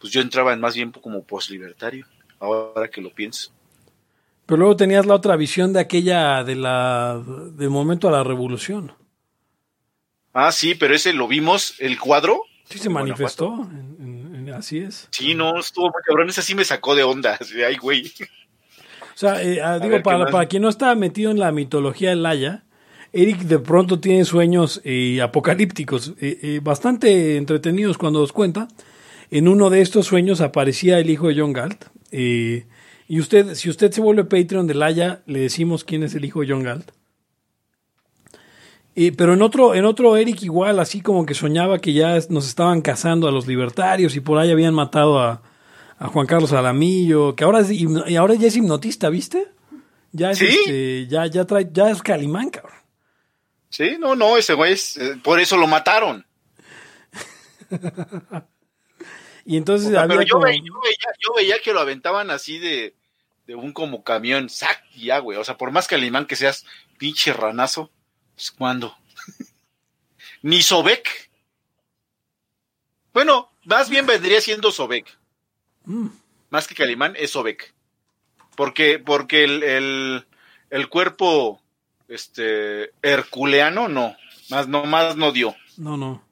pues yo entraba en más bien como poslibertario, ahora que lo pienso. Pero luego tenías la otra visión de aquella, de la, del momento a la revolución. Ah, sí, pero ese lo vimos, el cuadro. Sí se manifestó, en- así es. Sí, no, estuvo muy cabrón, ese sí me sacó de onda. Ay, güey. O sea, eh, ah, digo, ver, ¿qué para, para quien no está metido en la mitología de Laia, Eric de pronto tiene sueños eh, apocalípticos, eh, eh, bastante entretenidos cuando los cuenta. En uno de estos sueños aparecía el hijo de John Galt. eh, y usted, si usted se vuelve Patreon de Laia, le decimos quién es el hijo de John Galt. Eh, pero en otro, en otro Eric igual, así como que soñaba que ya nos estaban cazando a los libertarios y por ahí habían matado a, a Juan Carlos Alamillo, que ahora es, y ahora ya es hipnotista, ¿viste? Ya es, ¿Sí? este, ya, ya trae, ya es Calimán, cabrón. Sí, no, no, ese güey, es, eh, por eso lo mataron. Y entonces O sea, había pero yo, como- veía, yo, veía, yo veía que lo aventaban así de, de un como camión, sac, y ya, güey. O sea, por más que alemán que seas pinche ranazo, pues cuando. Ni Sobek. Bueno, más bien vendría siendo Sobek. Mm. Más que Calimán es Sobek. Porque, porque el, el, el cuerpo este, herculeano, no. Más no, más no dio. No, no.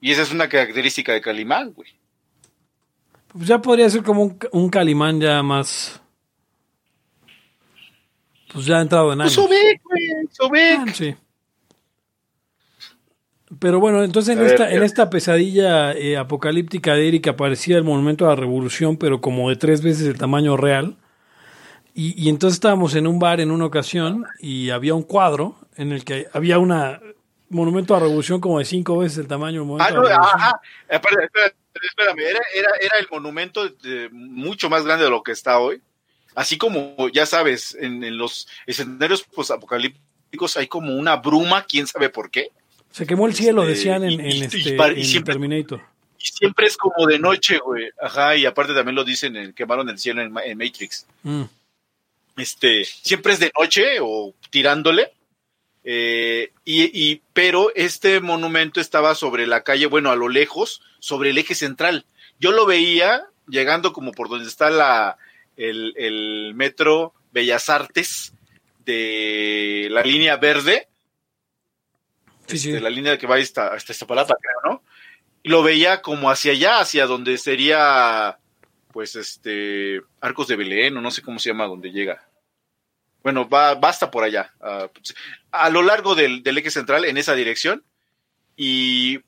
Y esa es una característica de Calimán, güey. Pues ya podría ser como un, un Calimán ya más. Pues ya ha entrado en años. Pues Sobek, güey, Sobek. Ah, sí. Pero bueno, entonces en ver, esta, en esta pesadilla eh, apocalíptica de Eric aparecía el monumento a la revolución, pero como de tres veces el tamaño real. Y, y entonces estábamos en un bar en una ocasión y había un cuadro en el que había una monumento a revolución como de cinco veces el tamaño del Ah, monumento no, a ajá. Espérame, espérame. Era, era, era el monumento de- mucho más grande de lo que está hoy. Así como, ya sabes, en, en los escenarios apocalípticos hay como una bruma, quién sabe por qué. Se quemó el cielo, Este, decían en, en y- este, y par- y en siempre- Terminator. Y siempre es como de noche, güey. Ajá, y aparte también lo dicen, en, quemaron el cielo en Matrix. Mm. Este, siempre es de noche o tirándole. eh, y, y- pero este monumento estaba sobre la calle, bueno, a lo lejos, sobre el eje central. Yo lo veía llegando como por donde está la, el, el metro Bellas Artes de la línea verde, Sí, este, la línea que va hasta, hasta Iztapalapa, creo, ¿no? Y lo veía como hacia allá, hacia donde sería, pues, este, Arcos de Belén, o no sé cómo se llama, donde llega. Bueno, va, hasta por allá, a, a lo largo del, del eje central, en esa dirección, y,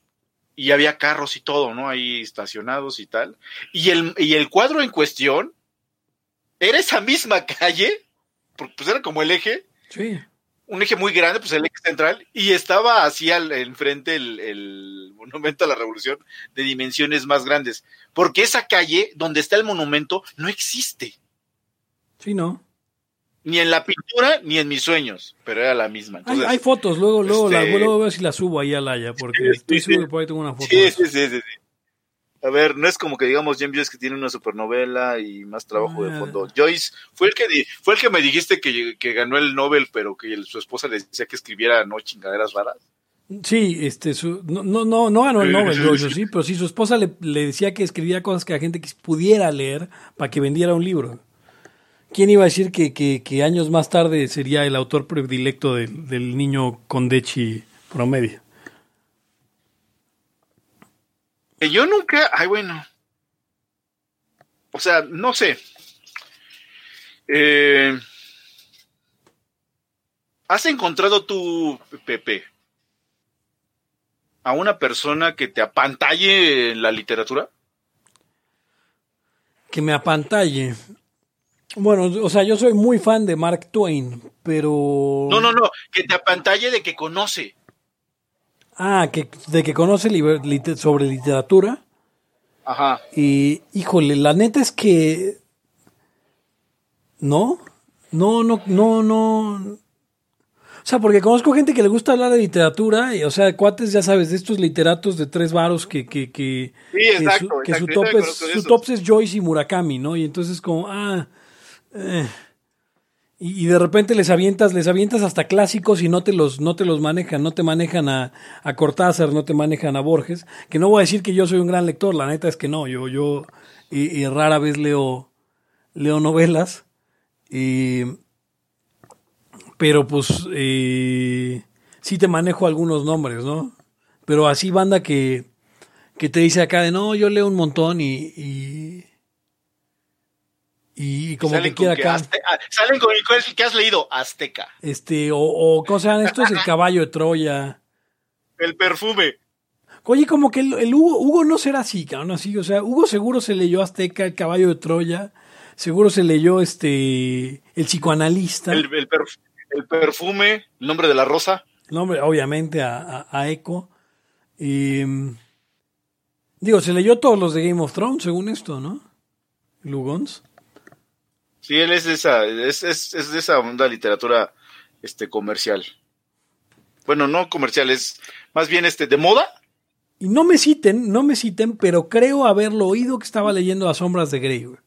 y había carros y todo, ¿no? Ahí estacionados y tal. Y el, y el cuadro en cuestión era esa misma calle, porque pues era como el eje, Sí. un eje muy grande, pues el eje central, y estaba así al enfrente el, el monumento a la revolución de dimensiones más grandes. Porque esa calle donde está el monumento no existe. Sí, ¿no? Ni en la pintura ni en mis sueños, pero era la misma. Hay, Entonces, hay fotos, luego, luego, este- las- luego veo si las subo ahí a Laya, porque estoy seguro que por ahí tengo una foto. sí, sí, sí. A ver, no es como que digamos James Joyce que tiene una supernovela y más trabajo de Ah. fondo. Joyce fue el que fue el que me dijiste que, que ganó el Nobel, pero que el- su esposa le decía que escribiera no chingaderas raras. Sí, este, su, no, no, no, no ganó el Nobel, Joyce, sí. pero sí, su esposa le, le decía que escribía cosas que la gente pudiera leer para que vendiera un libro. ¿Quién iba a decir que, que, que años más tarde sería el autor predilecto de- del niño Condechi promedio? Que yo nunca, ay bueno. O sea, no sé. Eh, ¿Has encontrado tú, Pepe, a una persona que te apantalle en la literatura? Que me apantalle. Bueno, o sea, yo soy muy fan de Mark Twain, pero... No, no, no, que te apantalle de que conoce. Ah, que, de que conoce liber- sobre literatura. Ajá. Y, híjole, la neta es que. No, no, no, no, no. O sea, porque conozco gente que le gusta hablar de literatura, y, o sea, cuates, ya sabes, de estos literatos de tres varos que, que, que, Sí, exacto, su, que su exacto, yo top es, su tops es Joyce y Murakami, ¿no? Y entonces como, ah, eh. y, de repente les avientas, les avientas hasta clásicos y no te los, no te los manejan, no te manejan a, a Cortázar, no te manejan a Borges, que no voy a decir que yo soy un gran lector, la neta es que no, yo, yo y, rara vez leo, leo novelas, y, pero pues sí te manejo algunos nombres, ¿no? Pero así banda que, que te dice acá de no, yo leo un montón y, y como salen que quiera con que acá. Ah, salen con el que has leído, Azteca. Este, o, o ¿cómo se llama? Esto es el caballo de Troya. El perfume. Oye, como que el, el Hugo, Hugo no será así, cabrón, así, o sea, Hugo seguro se leyó Azteca, el caballo de Troya, seguro se leyó este, el psicoanalista, El, el perf- el perfume, el nombre de la rosa. nombre, obviamente, a, a, a Eco. Y, mm, digo, se leyó todos los de Game of Thrones, según esto, ¿no? Lugons. Sí, él es de esa, es, es, es de esa onda literatura este, comercial. Bueno, no comercial, es más bien este de moda. Y no me citen, no me citen, pero creo haberlo oído que estaba leyendo Las Sombras de Grey, güey.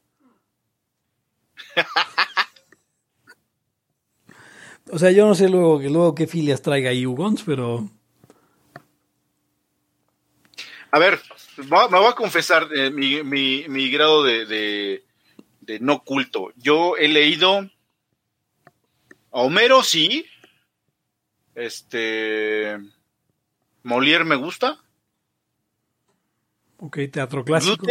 O sea, yo no sé luego, luego qué filias traiga ahí Hugons, pero... A ver, me voy a confesar eh, mi, mi, mi grado de, de, de no culto. Yo he leído a Homero, sí, Este. Molière me gusta. Ok, teatro clásico.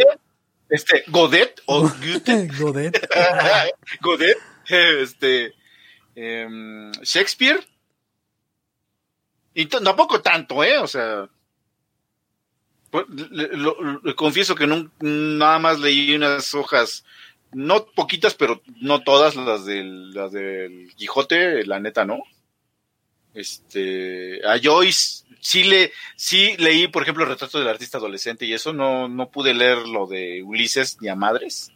Este, Godet o Goethe. Godet. Godet, este, em, Shakespeare. Y tampoco tanto, ¿eh? O sea, pues, le, lo- confieso que nun- nada más leí unas hojas, no poquitas, pero no todas las del, las del Quijote, la neta, ¿no? Este, a Joyce sí le, sí leí, por ejemplo, el retrato del artista adolescente y eso no, no pude leer lo de Ulises ni a madres.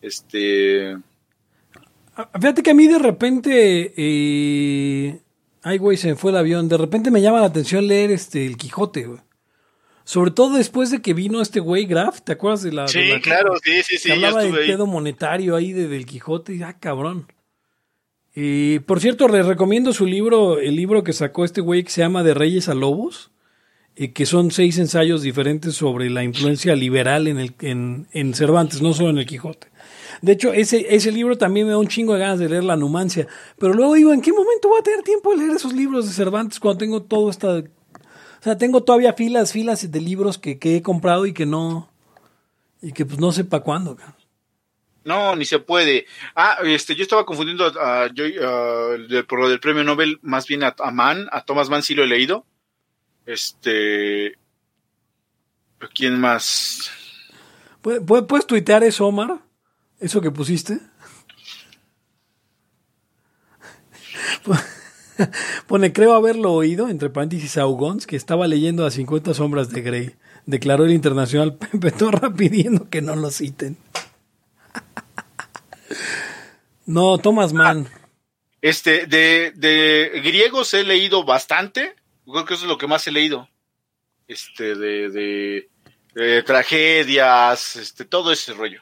Este, Ah, Fíjate que a mí de repente. eh, Ay, güey, se me fue el avión. De repente me llama la atención leer este El Quijote, güey. Sobre todo después de que vino este güey Graf, ¿te acuerdas de la. de sí, la- claro, sí, sí, sí, hablaba del pedo monetario ahí de, del Quijote. y, Ah, cabrón. Y por cierto, les recomiendo su libro, el libro que sacó este güey que se llama De Reyes a Lobos, y que son seis ensayos diferentes sobre la influencia liberal en, el, en, en Cervantes, no solo en el Quijote. De hecho, ese, ese libro también me da un chingo de ganas de leer La Numancia. Pero luego digo, ¿en qué momento voy a tener tiempo de leer esos libros de Cervantes cuando tengo todo esta... O sea, tengo todavía filas, filas de libros que, que he comprado y que no... Y que pues no sé para cuándo. No, ni se puede. Ah, este, yo estaba confundiendo a, yo, por lo del premio Nobel, más bien a, a Mann, a Thomas Mann sí lo he leído. Este, ¿quién más? ¿Puedes, puedes- puedes tuitear eso, Omar? ¿Eso que pusiste? Pone, creo haberlo oído, entre paréntesis, a Ugons, que estaba leyendo a 50 sombras de Grey. Declaró el internacional Pepe Torra pidiendo que no lo citen. No, Thomas Mann. Este, de, de griegos he leído bastante. Creo que eso es lo que más he leído. Este, de, de, de tragedias, este, todo ese rollo.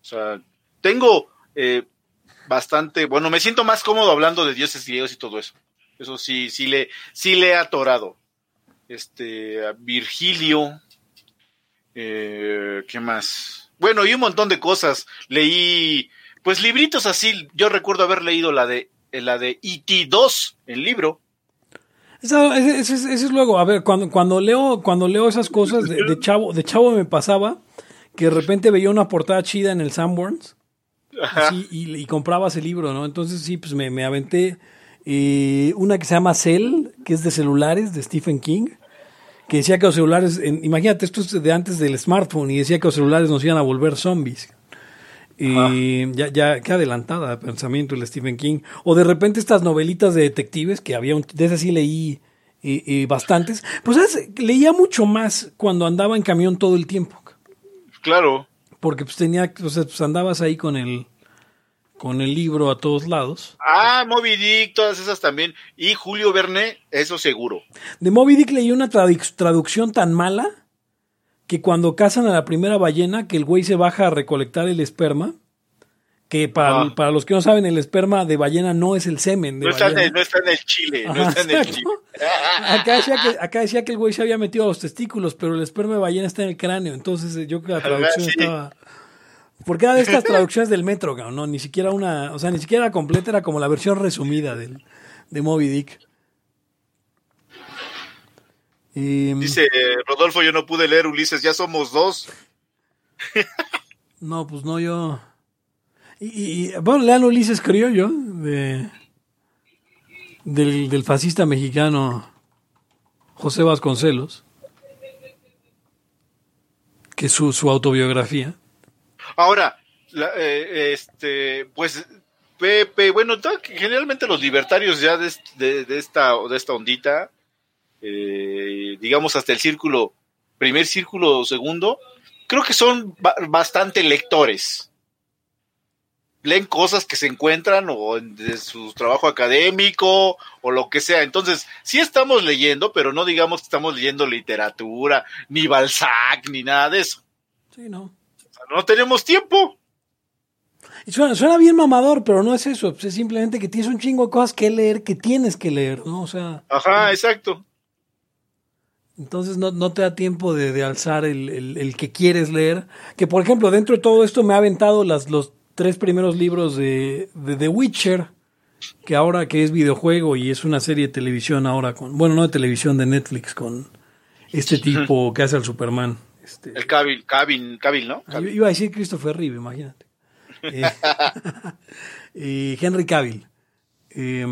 O sea, tengo eh, bastante, bueno, me siento más cómodo hablando de dioses griegos y todo eso. Eso sí, sí le, sí le he atorado. Este, Virgilio, eh, ¿qué más? Bueno, y un montón de cosas. Leí, pues libritos así. Yo recuerdo haber leído la de, la de E.T. 2, el libro. Eso, es luego, a ver, cuando, cuando leo, cuando leo esas cosas de, de chavo, de chavo me pasaba que de repente veía una portada chida en el Sanborns así, y, y compraba ese libro, ¿no? Entonces sí, pues me, me aventé eh, una que se llama Cell, que es de celulares, de Stephen King, que decía que los celulares, en- imagínate, esto es de antes del smartphone, y decía que los celulares nos iban a volver zombies. Y ya, ya, qué adelantada de pensamiento el Stephen King. O de repente estas novelitas de detectives, que había un, de esas sí leí y, y bastantes. Pues ¿sabes? leía mucho más cuando andaba en camión todo el tiempo. Claro. Porque pues tenía, o sea, pues andabas ahí con el, con el libro a todos lados. Ah, Moby Dick, todas esas también. Y Julio Verne, eso seguro. De Moby Dick leí una tradu- traducción tan mala que cuando cazan a la primera ballena, que el güey se baja a recolectar el esperma, que para, Ah. para los que no saben, el esperma de ballena no es el semen de No está, en el, no está en el Chile, no está en el. Chile. Acá decía, que, acá decía que el güey se había metido a los testículos, pero el esperma de ballena está en el cráneo. Entonces eh, yo creo que la traducción sí. estaba. Porque era de estas traducciones del metro, ¿no? Ni siquiera una. O sea, ni siquiera completa, era como la versión resumida del, de Moby Dick. Y, Dice Rodolfo, yo no pude leer Ulises, ya somos dos. No, pues no, yo. Y, y- bueno, lean Ulises Criollo, de, del, del fascista mexicano José Vasconcelos, que es su, su autobiografía. Ahora, la- eh, este, pues, Pepe, bueno, generalmente los libertarios ya de, de- de esta, de esta ondita, eh, digamos hasta el círculo, primer círculo segundo, creo que son ba- bastante lectores. Leen cosas que se encuentran o de su trabajo académico o lo que sea. Entonces, sí estamos leyendo, pero no digamos que estamos leyendo literatura, ni Balzac, ni nada de eso. Sí, ¿no? No tenemos tiempo. Y suena, suena bien mamador, pero no es eso. pues es simplemente que tienes un chingo de cosas que leer, que tienes que leer, ¿no? O sea, Ajá, exacto. entonces no, no te da tiempo de, de alzar el, el- el que quieres leer. Que, por ejemplo, dentro de todo esto me ha aventado las, los tres primeros libros de, de The Witcher. que ahora que es videojuego y es una serie de televisión ahora con, bueno, no de televisión, de Netflix con este tipo que hace al Superman. Este, El Cavill, Cavill, Cavill, ¿no? Ah, Iba a decir Christopher Reeve, imagínate. Eh, eh, Henry Cavill. Eh,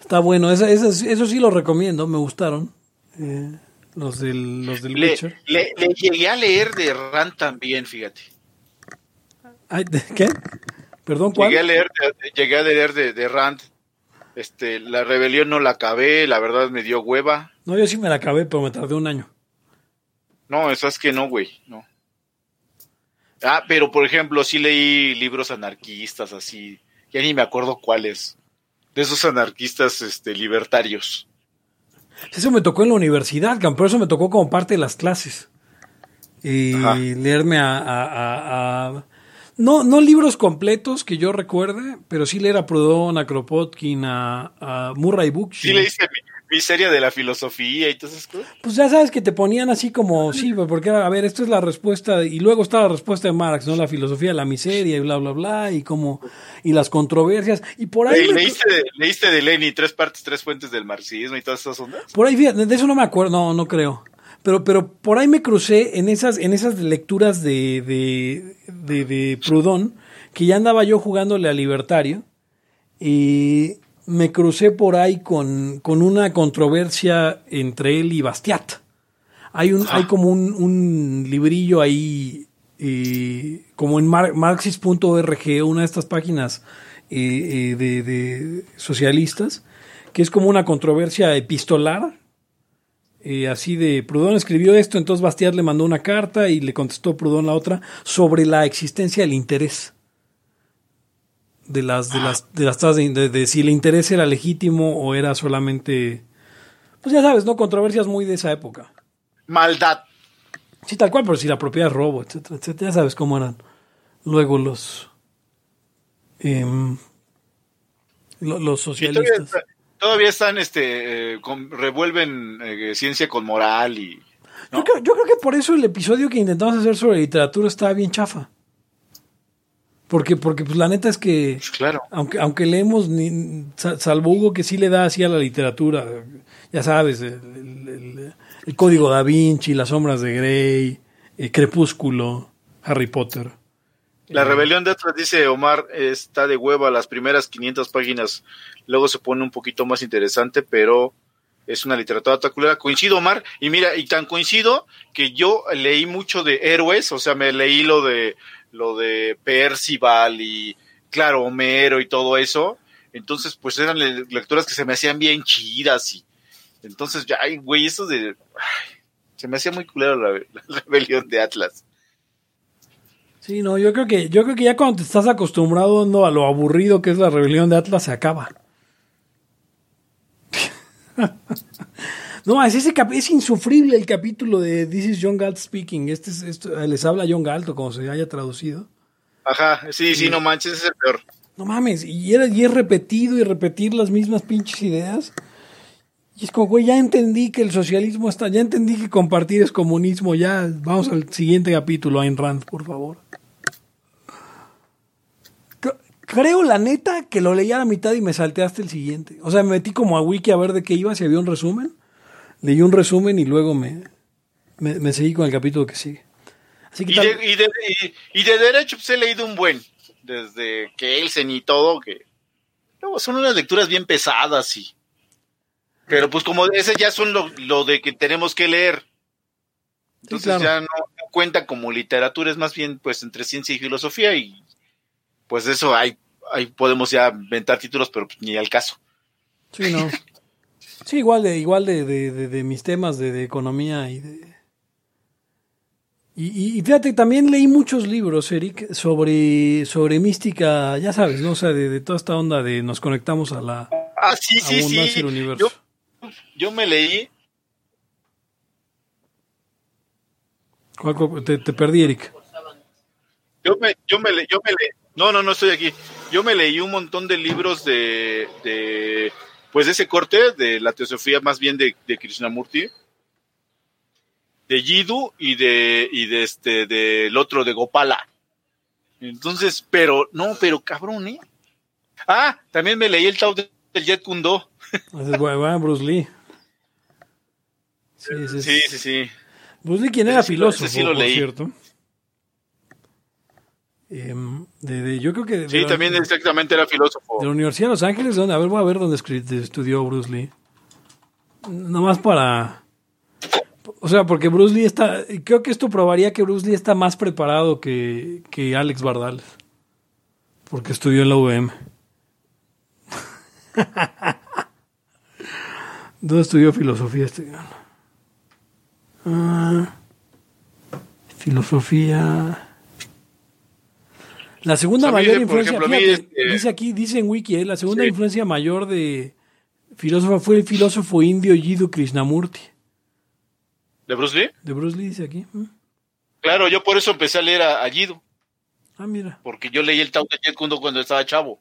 está bueno, esa- esas- eso sí lo recomiendo, me gustaron. Eh, los del, los del Le, Witcher. le- le llegué a leer de Rand también, fíjate. Ay, ¿de- ¿Qué? ¿Perdón, cuál? Llegué a leer, de, llegué a leer de, de Rand. Este, la rebelión no la acabé, la verdad me dio hueva. No, yo sí me la acabé, pero me tardé un año. No, eso es que no, güey, no. Ah, pero por ejemplo, sí leí libros anarquistas así, ya ni me acuerdo cuáles. De esos anarquistas este libertarios. Eso me tocó en la universidad, pero eso me tocó como parte de las clases. Y Ajá. leerme a, a- a- a- No, no libros completos que yo recuerde, pero sí leer a Proudhon, a Kropotkin, a, a Murray Bookchin. Sí leíste mi, mi serie de la filosofía y todas esas cosas. Pues ya sabes que te ponían así como, sí, porque a ver, esto es la respuesta, y luego está la respuesta de Marx, ¿no? La filosofía de la miseria y bla, bla, bla, y como, y las controversias, y por ahí... Me- ¿leíste, de, leíste de Lenin, tres partes, tres fuentes del marxismo y todas esas ondas? Por ahí, fíjate, de eso no me acuerdo, no, no creo. Pero, pero por ahí me crucé en esas, en esas lecturas de, de, de, de Proudhon, que ya andaba yo jugándole a libertario, y me crucé por ahí con, con una controversia entre él y Bastiat. Hay, un, hay como un, un librillo ahí, eh, como en mar- marxist.org, una de estas páginas eh, eh, de, de socialistas, que es como una controversia epistolar, eh, así de Proudhon escribió esto, entonces Bastiat le mandó una carta y le contestó Proudhon la otra sobre la existencia del interés de las de las de las tasas de, de- de si el interés era legítimo o era solamente pues ya sabes, no controversias muy de esa época. Maldad. Sí, tal cual, pero si la propiedad es robo, etcétera, etcétera, ya sabes cómo eran luego los em, lo- los socialistas. Todavía están, este, eh, con- revuelven eh, ciencia con moral y... Yo, creo, yo creo que por eso el episodio que intentamos hacer sobre literatura estaba bien chafa. Porque, porque pues la neta es que, Pues claro. aunque, aunque leemos, ni, sa- salvo Hugo que sí le da así a la literatura, ya sabes, el, el- el- el código da Vinci, las sombras de Grey, eh, Crepúsculo, Harry Potter. La rebelión de Atlas, dice Omar, está de hueva las primeras 500 páginas. Luego se pone un poquito más interesante, pero es una literatura espectacular. Coincido, Omar, y mira, y tan coincido que yo leí mucho de héroes, o sea, me leí lo de lo de Percival y, claro, Homero y todo eso. Entonces, pues eran le- lecturas que se me hacían bien chidas y entonces ya, güey, eso de... ay, se me hacía muy culero la, la rebelión de Atlas. Sí, no, yo creo que, yo creo que ya cuando te estás acostumbrado no, a lo aburrido que es la rebelión de Atlas se acaba. no, es ese cap- es insufrible el capítulo de This is John Galt speaking. Este es, esto, les habla John Galt, o como se haya traducido. Ajá, sí, sí, no manches, ese es el peor. No mames, y, era, y es repetido y repetir las mismas pinches ideas. Y es como, güey, ya entendí que el socialismo está, ya entendí que compartir es comunismo, ya vamos al siguiente capítulo, Ayn Rand, por favor. Creo, la neta, que lo leí a la mitad y me salté hasta el siguiente. O sea, me metí como a Wiki a ver de qué iba, si había un resumen. Leí un resumen y luego me, me, me seguí con el capítulo que sigue. Así que Y de, y, de, y, y de derecho pues he leído un buen, desde Kelsen y todo, que luego son unas lecturas bien pesadas y... Pero pues como ese ya son lo, lo de que tenemos que leer. Entonces claro. ya no, no cuenta como literatura, es más bien pues entre ciencia y filosofía y pues eso ahí, ahí podemos ya inventar títulos, pero pues, ni al caso. Sí, no. Sí, igual de, igual de, de, de- de mis temas de, economía y de. Y, y- fíjate, también leí muchos libros, Eric, sobre, sobre mística, ya sabes, ¿no? O sea, de, toda esta onda de nos conectamos a la Ah, sí, sí, abundancia sí. del universo. Yo, yo me leí ¿Cuál- cuál- te, te perdí, Eric. Yo me, yo me, le- yo me le- no, no, no estoy aquí. Yo me leí un montón de libros de, de pues de ese corte, de la teosofía más bien de, de Krishnamurti, de Yidu y de, y de este, del otro de Gopala. Entonces, pero, no, pero cabrón, ¿eh? Ah, también me leí el Tao del Jet Kundo. Es bueno, Bruce Lee. Sí, Sí, sí, sí. Bruce Lee, quien era Ese filósofo, sí lo por leí. cierto. Em, de, de- yo creo que Sí, la, también exactamente era filósofo. de la Universidad de Los Ángeles, ¿dónde? a ver, voy a ver dónde estudió Bruce Lee. Nomás para... O sea, porque Bruce Lee está... Creo que esto probaría que Bruce Lee está más preparado que, que Alex Bardal. Porque estudió en la UVM. ¿Dónde estudió filosofía este? Ah, filosofía... La segunda O sea, mayor influencia, ejemplo, fíjate, este- dice aquí, dice en Wiki, eh, la segunda Sí. influencia mayor de filósofo fue el filósofo indio Jiddu Krishnamurti. ¿De Bruce Lee? De Bruce Lee dice aquí. ¿Mm? Claro, yo por eso empecé a leer a, a Ah, mira. porque yo leí el Tao del Jet Kundo cuando estaba chavo.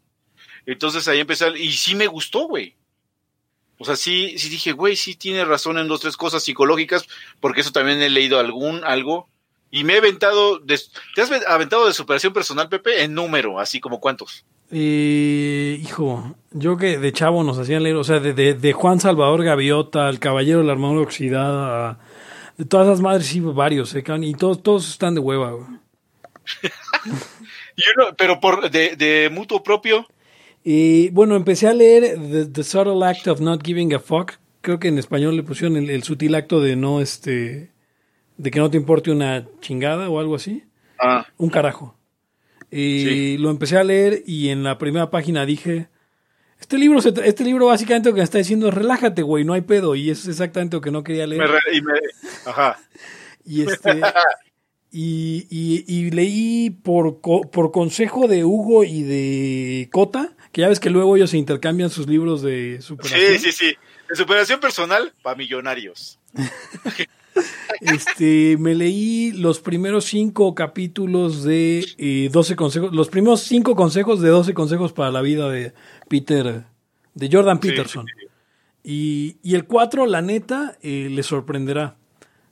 Entonces ahí empecé a, y sí me gustó, güey. O sea, sí, sí dije, güey, sí tiene razón en dos, tres cosas psicológicas, porque eso también he leído algún, algo. Y me he aventado, de, ¿te has aventado de superación personal, Pepe? En número, así como cuántos. Eh, hijo, yo que de chavo nos hacían leer, o sea, de, de- de Juan Salvador Gaviota, el Caballero de la Armadura Oxidada, de todas esas madres, sí, varios, eh, y todos, todos están de hueva, güey. Uno, pero por, de, de mutuo propio, Y bueno, empecé a leer The, The Subtle Act of Not Giving a Fuck. Creo que en español le pusieron el, el sutil acto de no, este, de que no te importe una chingada o algo así. ah, Un carajo. Y lo empecé a leer y en la primera página dije, este libro, se este libro básicamente lo que me está diciendo es relájate, güey, no hay pedo. Y eso es exactamente lo que no quería leer. me y me- ajá. Y este y, y- y leí por, co- por consejo de Hugo y de Cota, que ya ves que luego ellos se intercambian sus libros de superación. Sí, sí, sí. De superación personal para millonarios. Este, me leí los primeros cinco capítulos de eh, 12 consejos, los primeros cinco consejos de 12 consejos para la vida de Peter, de Jordan Sí, Peterson. Y, y el 4, la neta, eh, les sorprenderá.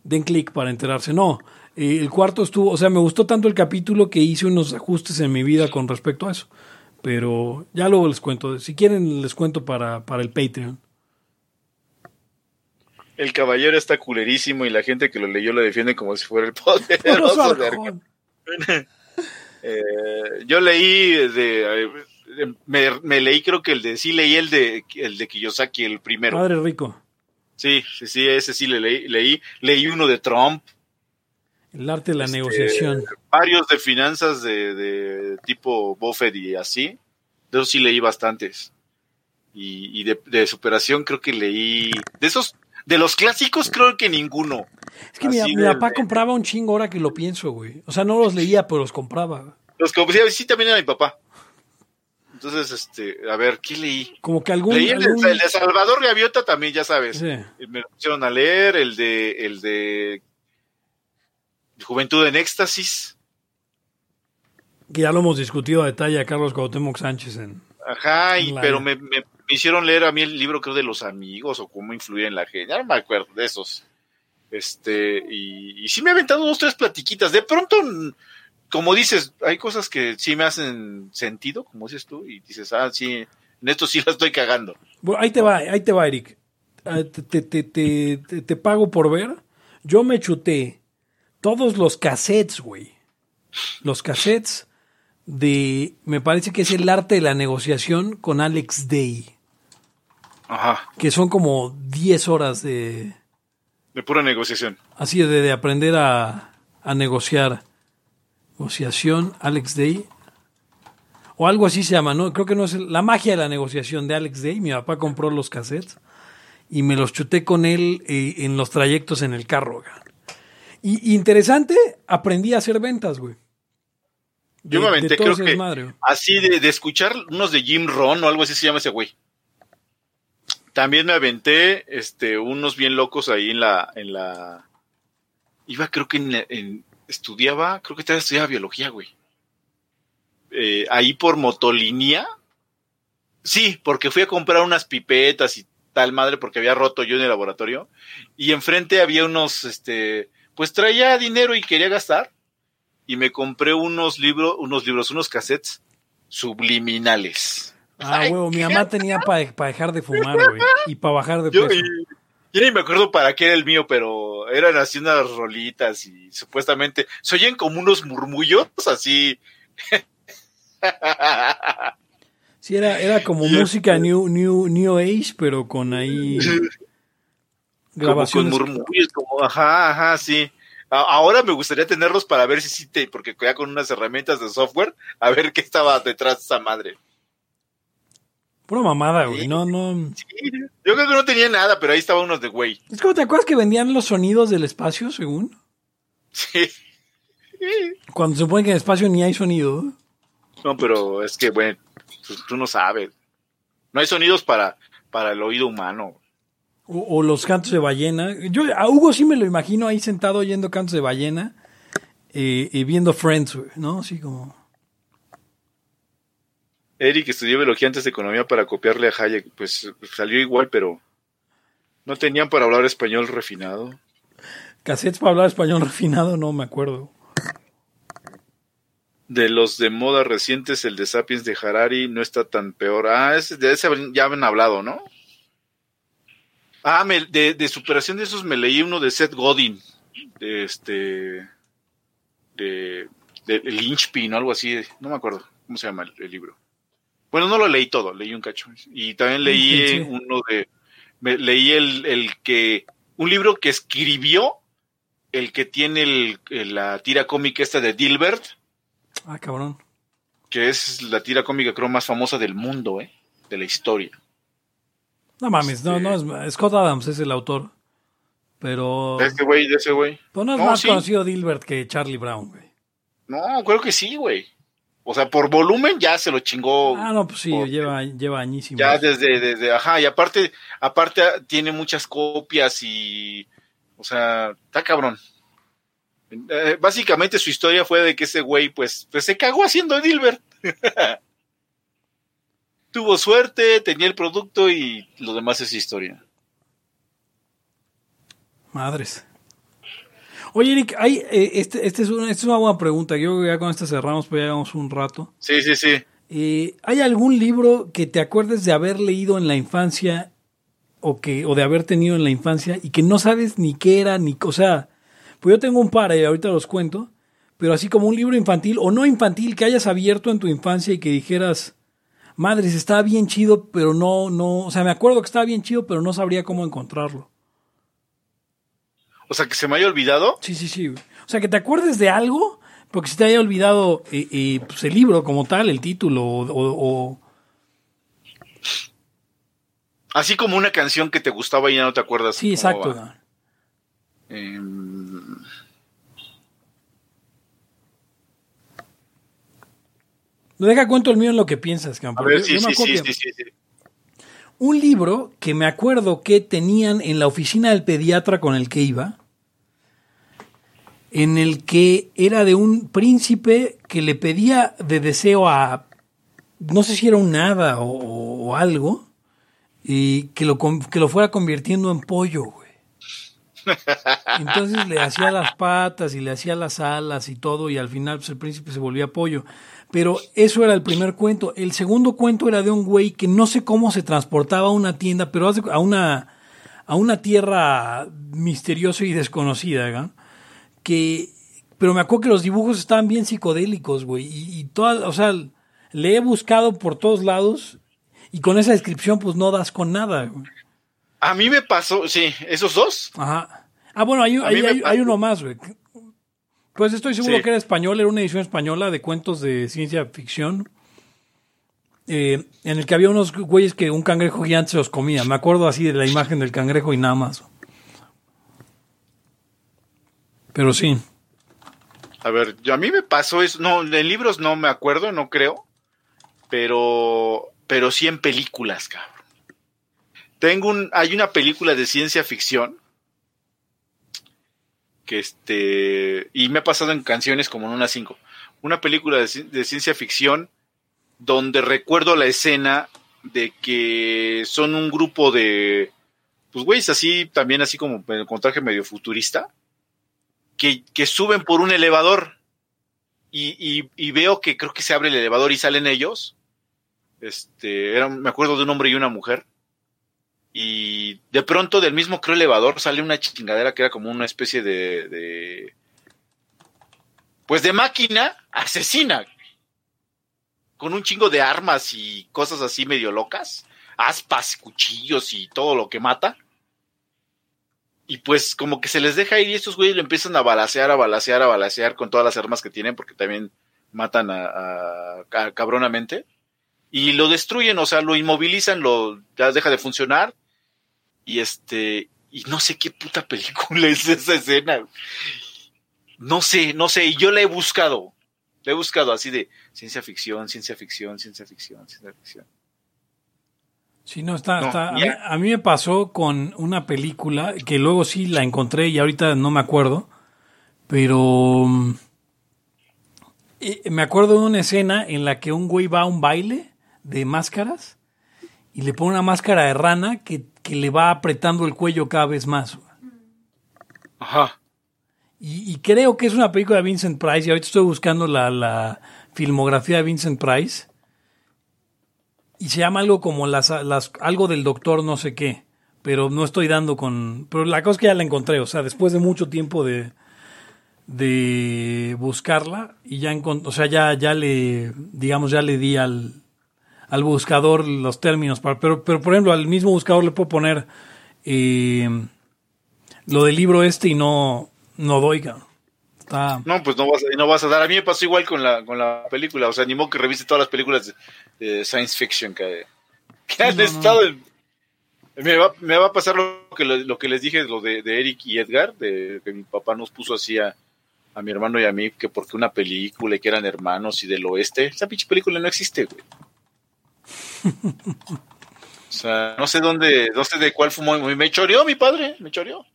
Den clic para enterarse. No, eh, el cuarto estuvo, o sea, me gustó tanto el capítulo que hice unos ajustes en mi vida con respecto a eso. Pero ya luego les cuento. Si quieren, les cuento para, para el Patreon. El caballero está culerísimo y la gente que lo leyó lo defiende como si fuera el poderoso. de. Eh, yo leí de, me, me leí creo que el de sí leí el de el de Kiyosaki el primero. Padre rico. Sí, sí, sí, ese sí le leí, leí, leí uno de Trump, El arte de la Este, negociación. varios de finanzas de, de tipo Buffett y así. De esos sí leí bastantes. Y, y de, de superación creo que leí de esos de los clásicos creo que ninguno. Es que mi, papá compraba un chingo ahora que lo pienso, güey. O sea, no los leía, pero los compraba. Los que sí, sí también era mi papá. Entonces, este, a ver, ¿qué leí? Como que algún... Leí el algún- el de Salvador Gaviota también, ya sabes. Sí. Me lo pusieron a leer, el de, el de Juventud en Éxtasis. Que ya lo hemos discutido a detalle a Carlos Cuauhtémoc Sánchez en... Ajá, y, La- pero me, me- me hicieron leer a mí el libro, creo, de los amigos o cómo influir en la gente. Ya no me acuerdo de esos. Este, y, sí me he aventado dos, tres platiquitas. De pronto, como dices, hay cosas que sí me hacen sentido, como dices tú, y dices, ah, sí, en esto sí la estoy cagando. Bueno, ahí te va, ahí te va, Eric. Ah, te, te- te- te pago por ver. Yo me chuté todos los cassettes, güey. Los cassettes de... Me parece que es el arte de la negociación con Alex Day. Ajá, Que son como 10 horas de... de pura negociación. Así de, de aprender a, a negociar. Negociación, Alex Day. O algo así se llama, ¿no? Creo que no es el- la magia de la negociación de Alex Day. Mi papá compró los cassettes y me los chuté con él eh, en los trayectos en el carro. Y interesante, aprendí a hacer ventas, güey. Yo me aventé, creo que güey. así de, de escuchar unos de Jim Ron o algo así se llama ese güey. También me aventé este unos bien locos ahí en la en la iba creo que en, en- estudiaba, creo que todavía estudiaba biología, güey. Eh, ahí por motolinía. Sí, porque fui a comprar unas pipetas y tal madre porque había roto yo en el laboratorio y enfrente había unos este pues traía dinero y quería gastar y me compré unos libros, unos libros, unos cassettes subliminales. Ah, huevo, mi mamá tenía para dejar de fumar, güey. Y para bajar de peso. yo ni me acuerdo para qué era el mío, pero eran así unas rolitas y supuestamente se oyen como unos murmullos así. Sí, era, era como música new, new, new Age, pero con ahí como con grabaciones. murmullos, como, ajá, ajá, sí. Ahora me gustaría tenerlos para ver si sí te, porque ya con unas herramientas de software, a ver qué estaba detrás de esa madre. Pura mamada, güey. No, no. Yo creo que no tenía nada, pero ahí estaba unos de güey. Es como, ¿te acuerdas que vendían los sonidos del espacio, según? Sí. Cuando se supone que en el espacio ni hay sonido. No, pero es que, bueno, tú, tú no sabes. No hay sonidos para, para el oído humano. O, o los cantos de ballena. Yo a Hugo sí me lo imagino ahí sentado oyendo cantos de ballena eh, y viendo Friends, ¿no? Así como... Eric estudió biología antes de economía para copiarle a Hayek. Pues salió igual, pero no tenían para hablar español refinado. Cassettes para hablar español refinado, no me acuerdo. De los de moda recientes, el de Sapiens de Harari no está tan peor. Ah, ese, de ese ya habían hablado, ¿no? Ah, me- de, de superación de esos me leí uno de Seth Godin. De este. De. de Lynchpin o algo así. No me acuerdo cómo se llama el, el libro. Bueno, no lo leí todo, leí un cacho. Y también leí Sí, sí. uno de. me- leí el, el que. Un libro que escribió el que tiene el- la tira cómica esta de Dilbert Ah, cabrón. que es la tira cómica creo más famosa del mundo, ¿eh? De la historia. No mames, no, no, es, Scott Adams es el autor. Pero, De ese güey, de ese güey. pero no es No, más sí. conocido Dilbert que Charlie Brown, güey. No, creo que sí, güey. O sea, por volumen ya se lo chingó. Ah, no, pues sí, Porque lleva, lleva añísimos. Ya desde, desde, ajá, y aparte, aparte tiene muchas copias y, o sea, está cabrón. Eh, básicamente su historia fue de que ese güey, pues, pues se cagó haciendo Dilbert. Tuvo suerte, tenía el producto y lo demás es historia. Madres. Oye, Eric, hay, eh, este, este es una, esta es una buena pregunta. Yo creo que ya con esta cerramos, pues ya llevamos un rato. Sí, sí, sí. Eh, ¿Hay algún libro que te acuerdes de haber leído en la infancia o, que, o de haber tenido en la infancia y que no sabes ni qué era, ni, o sea, pues yo tengo un par y ahorita los cuento, pero así como un libro infantil o no infantil que hayas abierto en tu infancia y que dijeras, madres, estaba bien chido, pero no, no, o sea, me acuerdo que estaba bien chido, pero no sabría cómo encontrarlo. O sea, que se me haya olvidado. Sí, sí, sí. güey. O sea, que te acuerdes de algo, porque se te haya olvidado eh, eh, pues el libro como tal, el título, o, o- o- Así como una canción que te gustaba y ya no te acuerdas. Sí, exacto. va. güey. Em, Deja cuento el mío en lo que piensas, a campo. ver, sí, yo sí, sí, sí, sí, sí. Un libro que me acuerdo que tenían en la oficina del pediatra con el que iba, en el que era de un príncipe que le pedía de deseo a, no sé si era un hada o, algo, y que lo, que lo fuera convirtiendo en pollo, güey. Entonces le hacía las patas y le hacía las alas y todo, y al final pues, el príncipe se volvía pollo. Pero eso era el primer cuento. El segundo cuento era de un güey que no sé cómo se transportaba a una tienda, pero a una, a una tierra misteriosa y desconocida, ¿no? que pero me acuerdo que los dibujos estaban bien psicodélicos, güey, y, y toda, o sea, le he buscado por todos lados y con esa descripción pues no das con nada. güey. A mí me pasó, sí, esos dos. Ajá. Ah, bueno, hay, hay, hay- hay uno más, güey. Pues estoy seguro Sí. que era español, era una edición española de cuentos de ciencia ficción. eh, en el que había unos güeyes que un cangrejo gigante se los comía. Me acuerdo así de la imagen del cangrejo y nada más. Pero sí. A ver, yo, a mí me pasó eso. No, en libros no me acuerdo, no creo. Pero, pero sí en películas, cabrón. Tengo un, hay una película de ciencia ficción. Que este, y me ha pasado en canciones como en unas cinco. Una película de, ci- de ciencia ficción donde recuerdo la escena de que son un grupo de, pues güeyes así, también así como con traje medio futurista que, que suben por un elevador y, y- y veo que creo que se abre el elevador y salen ellos Este, era, me acuerdo de un hombre y una mujer. Y de pronto del mismo creo elevador sale una chingadera que era como una especie de, de pues de máquina asesina con un chingo de armas y cosas así medio locas, aspas, cuchillos y todo lo que mata. Y pues como que se les deja ir y estos güeyes lo empiezan a balasear, a balasear, a balasear con todas las armas que tienen porque también matan a, a- cabronamente. Y lo destruyen, o sea, lo inmovilizan, lo ya deja de funcionar. Y este, y no sé qué puta película es esa escena. No sé, no sé, y yo la he buscado. La he buscado así de ciencia ficción, ciencia ficción, ciencia ficción, ciencia ficción. Sí, no, está, No, está- a, mí, ya. a mí me pasó con una película que luego sí la encontré y ahorita no me acuerdo, pero mm, eh, me acuerdo de una escena en la que un güey va a un baile de máscaras y le pone una máscara de rana que, que le va apretando el cuello cada vez más. Ajá. Y, y creo que es una película de Vincent Price y ahorita estoy buscando la, la filmografía de Vincent Price y se llama algo como las, las algo del doctor no sé qué, pero no estoy dando con pero la cosa es que ya la encontré, o sea, después de mucho tiempo de de buscarla y ya encont- o sea, ya ya le digamos ya le di al al buscador los términos para pero pero por ejemplo al mismo buscador le puedo poner eh, lo del libro este y no no doy, cabrón. Está No, pues no vas, a, no vas a dar. A mí me pasó igual con la, con la película. O sea, ni modo que revise todas las películas de, de science fiction que, que han no, no. estado en- Me va, me va a pasar lo que, lo que les dije, lo de, de Eric y Edgar, de que mi papá nos puso así a, a mi hermano y a mí, que porque una película y que eran hermanos y del oeste. Esa pinche película no existe, güey. O sea, no sé dónde, no sé de cuál fumó. Me choreó mi padre, me choreó.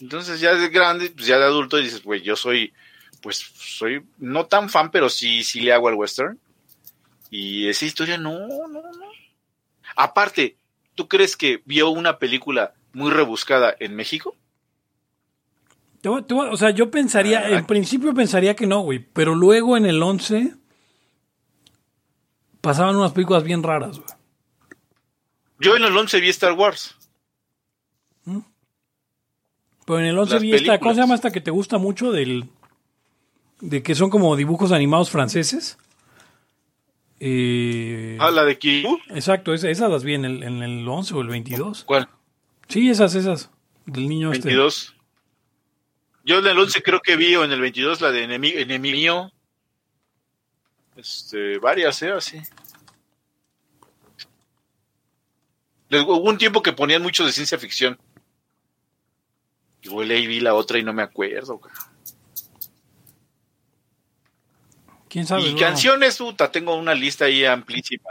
Entonces ya de grande, pues ya de adulto dices, güey, yo soy, pues soy no tan fan, pero sí, sí le hago al western. Y esa historia no, no, no. Aparte, ¿tú crees que vio una película muy rebuscada en México? Te voy- o sea, yo pensaría, Ah. en principio pensaría que no, güey, pero luego en el 11 pasaban unas películas bien raras, güey. Yo en el 11 vi Star Wars. Pero en el 11 Las vi esta, ¿cómo películas. se llama esta que te gusta mucho del de que son como dibujos animados franceses? Eh, Ah, la de Kiryu. exacto, esa- esas las vi en el, en el 11 o el 22. ¿Cuál? Sí, esas, esas, del niño este. 22. Yo en el 11 creo que vi, o en el 22, la de Enemi- Enemigo. Este, varias, ¿eh? Así. Les- Hubo un tiempo que ponían mucho de ciencia ficción. Igual ahí vi la otra y no me acuerdo. ¿Quién sabe? Y canciones, puta, tengo una lista ahí amplísima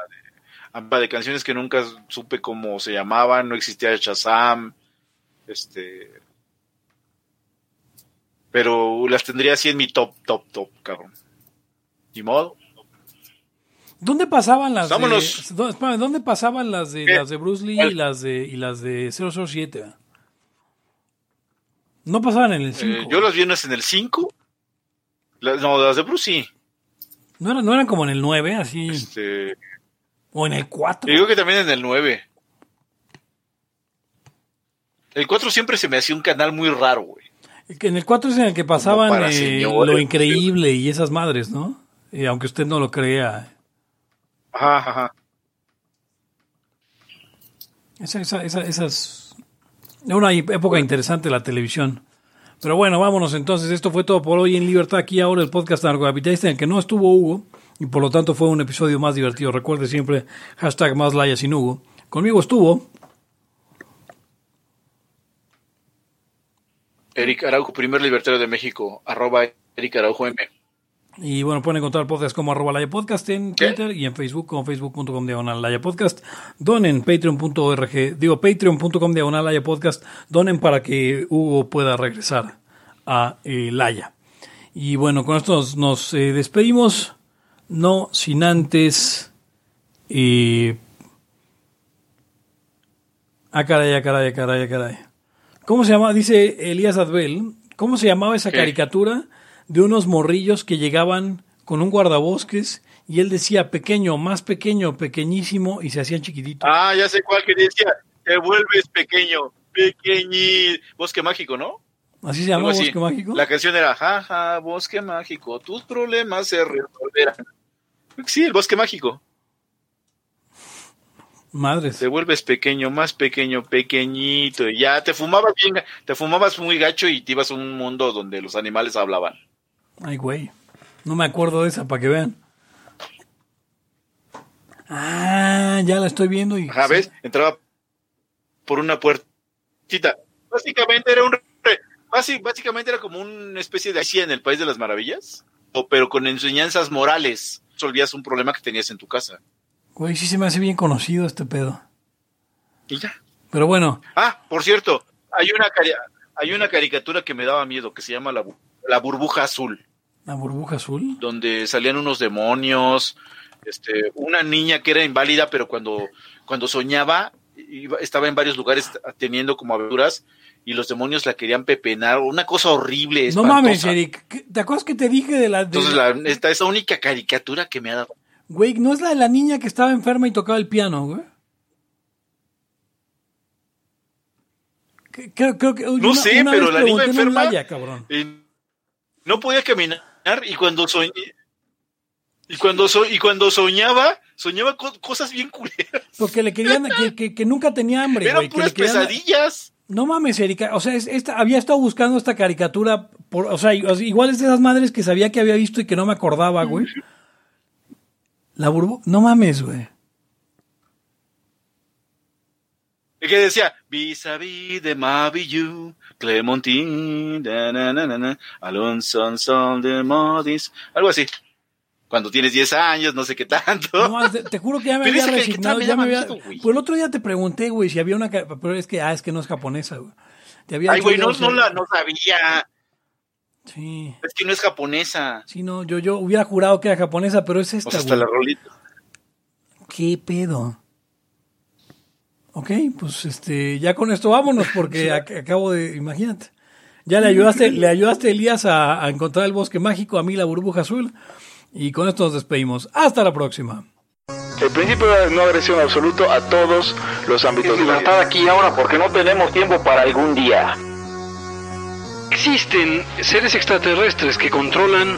de, de canciones que nunca supe cómo se llamaban, no existía Shazam, este, pero las tendría así en mi top, top, top, cabrón. Ni modo. ¿Dónde pasaban las Vámonos. de ¿dó- espérame, ¿Dónde pasaban las de ¿Qué? las de Bruce Lee y las de y las de 007? eh? No pasaban en el 5. Eh, yo las vi unas en el 5. Las- no, las de Bruce sí. no, eran, no eran como en el 9, así Este, o en el 4. y digo que también en el 9. El 4 siempre se me hacía un canal muy raro, güey. En el 4 es en el que pasaban eh, lo increíble y esas madres, ¿no? Y aunque usted no lo crea. Ajá, ajá. Esa, esa, esa, esas... Una época interesante la televisión. Pero bueno, vámonos entonces. Esto fue todo por hoy en Libertad. Aquí ahora el podcast narcocapitalista en el que no estuvo Hugo. Y por lo tanto fue un episodio más divertido. Recuerde siempre hashtag más laya sin Hugo. Conmigo estuvo. Eric Araujo, primer libertario de México, arroba Eric Araujo M. Y bueno, pueden encontrar podcast como arroba Laya Podcast en ¿Qué? Twitter y en Facebook como facebook.com diagonal Laya Podcast. Donen patreon.org, digo patreon.com diagonal Laya Podcast. Donen para que Hugo pueda regresar a eh, Laya. Y bueno, con esto nos, nos, eh, despedimos, no sin antes... Eh, ah, caray, ah, caray, ah, caray, ah, caray. ¿Cómo se llama? Dice Elías Adbel. ¿Cómo se llamaba esa ¿Qué? caricatura de unos morrillos que llegaban con un guardabosques y él decía pequeño, más pequeño, pequeñísimo y se hacían chiquititos. Ah, ya sé cuál que decía. Te vuelves pequeño, pequeñito. Bosque mágico, ¿no? ¿Así se llama. Bosque Mágico? La canción era, jaja, bosque mágico, tus problemas se resolverán. Sí, el bosque mágico. Madres. Te vuelves pequeño, más pequeño, pequeñito. Y ya te fumabas bien, te fumabas muy gacho y te ibas a un mundo donde los animales hablaban. Ay, güey. No me acuerdo de esa, para que vean. Ah, ya la estoy viendo y... Ajá, ¿ves? Entraba por una puertita. Básicamente era un... re- Básicamente era como una especie de Alicia en el País de las Maravillas, o, pero con enseñanzas morales. Resolvías un problema que tenías en tu casa. Güey, sí se me hace bien conocido este pedo. Y ya. Pero bueno, Ah, por cierto, hay una, hay una caricatura que me daba miedo que se llama La, Bu- la Burbuja Azul, la burbuja azul. donde salían unos demonios, este, una niña que era inválida, pero cuando, cuando soñaba, iba- estaba en varios lugares teniendo como aventuras y los demonios la querían pepenar, una cosa horrible. No mames, Eric. ¿qué- ¿Te acuerdas que te dije de la... de- Entonces, la, esta, esa única caricatura que me ha dado. Güey, ¿no es la de la niña que estaba enferma y tocaba el piano, güey? Creo, creo que... No sé, pero la niña enferma- cabrón. Eh, no podía caminar y cuando soñé y cuando so- y cuando soñaba soñaba co- cosas bien culeras Porque le querían... Que, que- que nunca tenía hambre, eran que puras le querían- pesadillas No mames, Erika. O sea, es- esta, había estado buscando esta caricatura. Por, o sea, igual es de esas madres que sabía que había visto y que no me acordaba, güey. La burbu... No mames, güey. que decía vis a vis de Maviyu Clementine da, na, na, na, na, Alonso Sol de Modis algo así cuando tienes 10 años no sé qué tanto No, te, juro que ya me Pero había resignado. ya me había... miedo. Pues el otro día te pregunté, güey, si había una... Pero es que, ah, es que no es japonesa, güey. Te había ay güey no, o no la no sabía Sí, es que no es japonesa sí, no, yo, yo hubiera jurado que era japonesa, pero es o esta, sea hasta güey. la rolita ¿Qué pedo? Ok, pues este, ya con esto vámonos porque ac- acabo de, imagínate. Ya le ayudaste, le ayudaste Elías a, a encontrar el bosque mágico, a mí la burbuja azul. Y con esto nos despedimos. Hasta la próxima. El principio de no agresión absoluto a todos los ámbitos de la vida. Libertad aquí y ahora porque no tenemos tiempo para algún día. Existen seres extraterrestres que controlan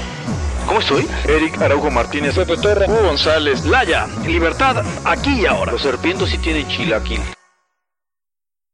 ¿Cómo estoy? Eric Araujo Martínez, Pepe Torre, Hugo González, Laya, libertad aquí y ahora. Los serpientes sí tienen chilaquil.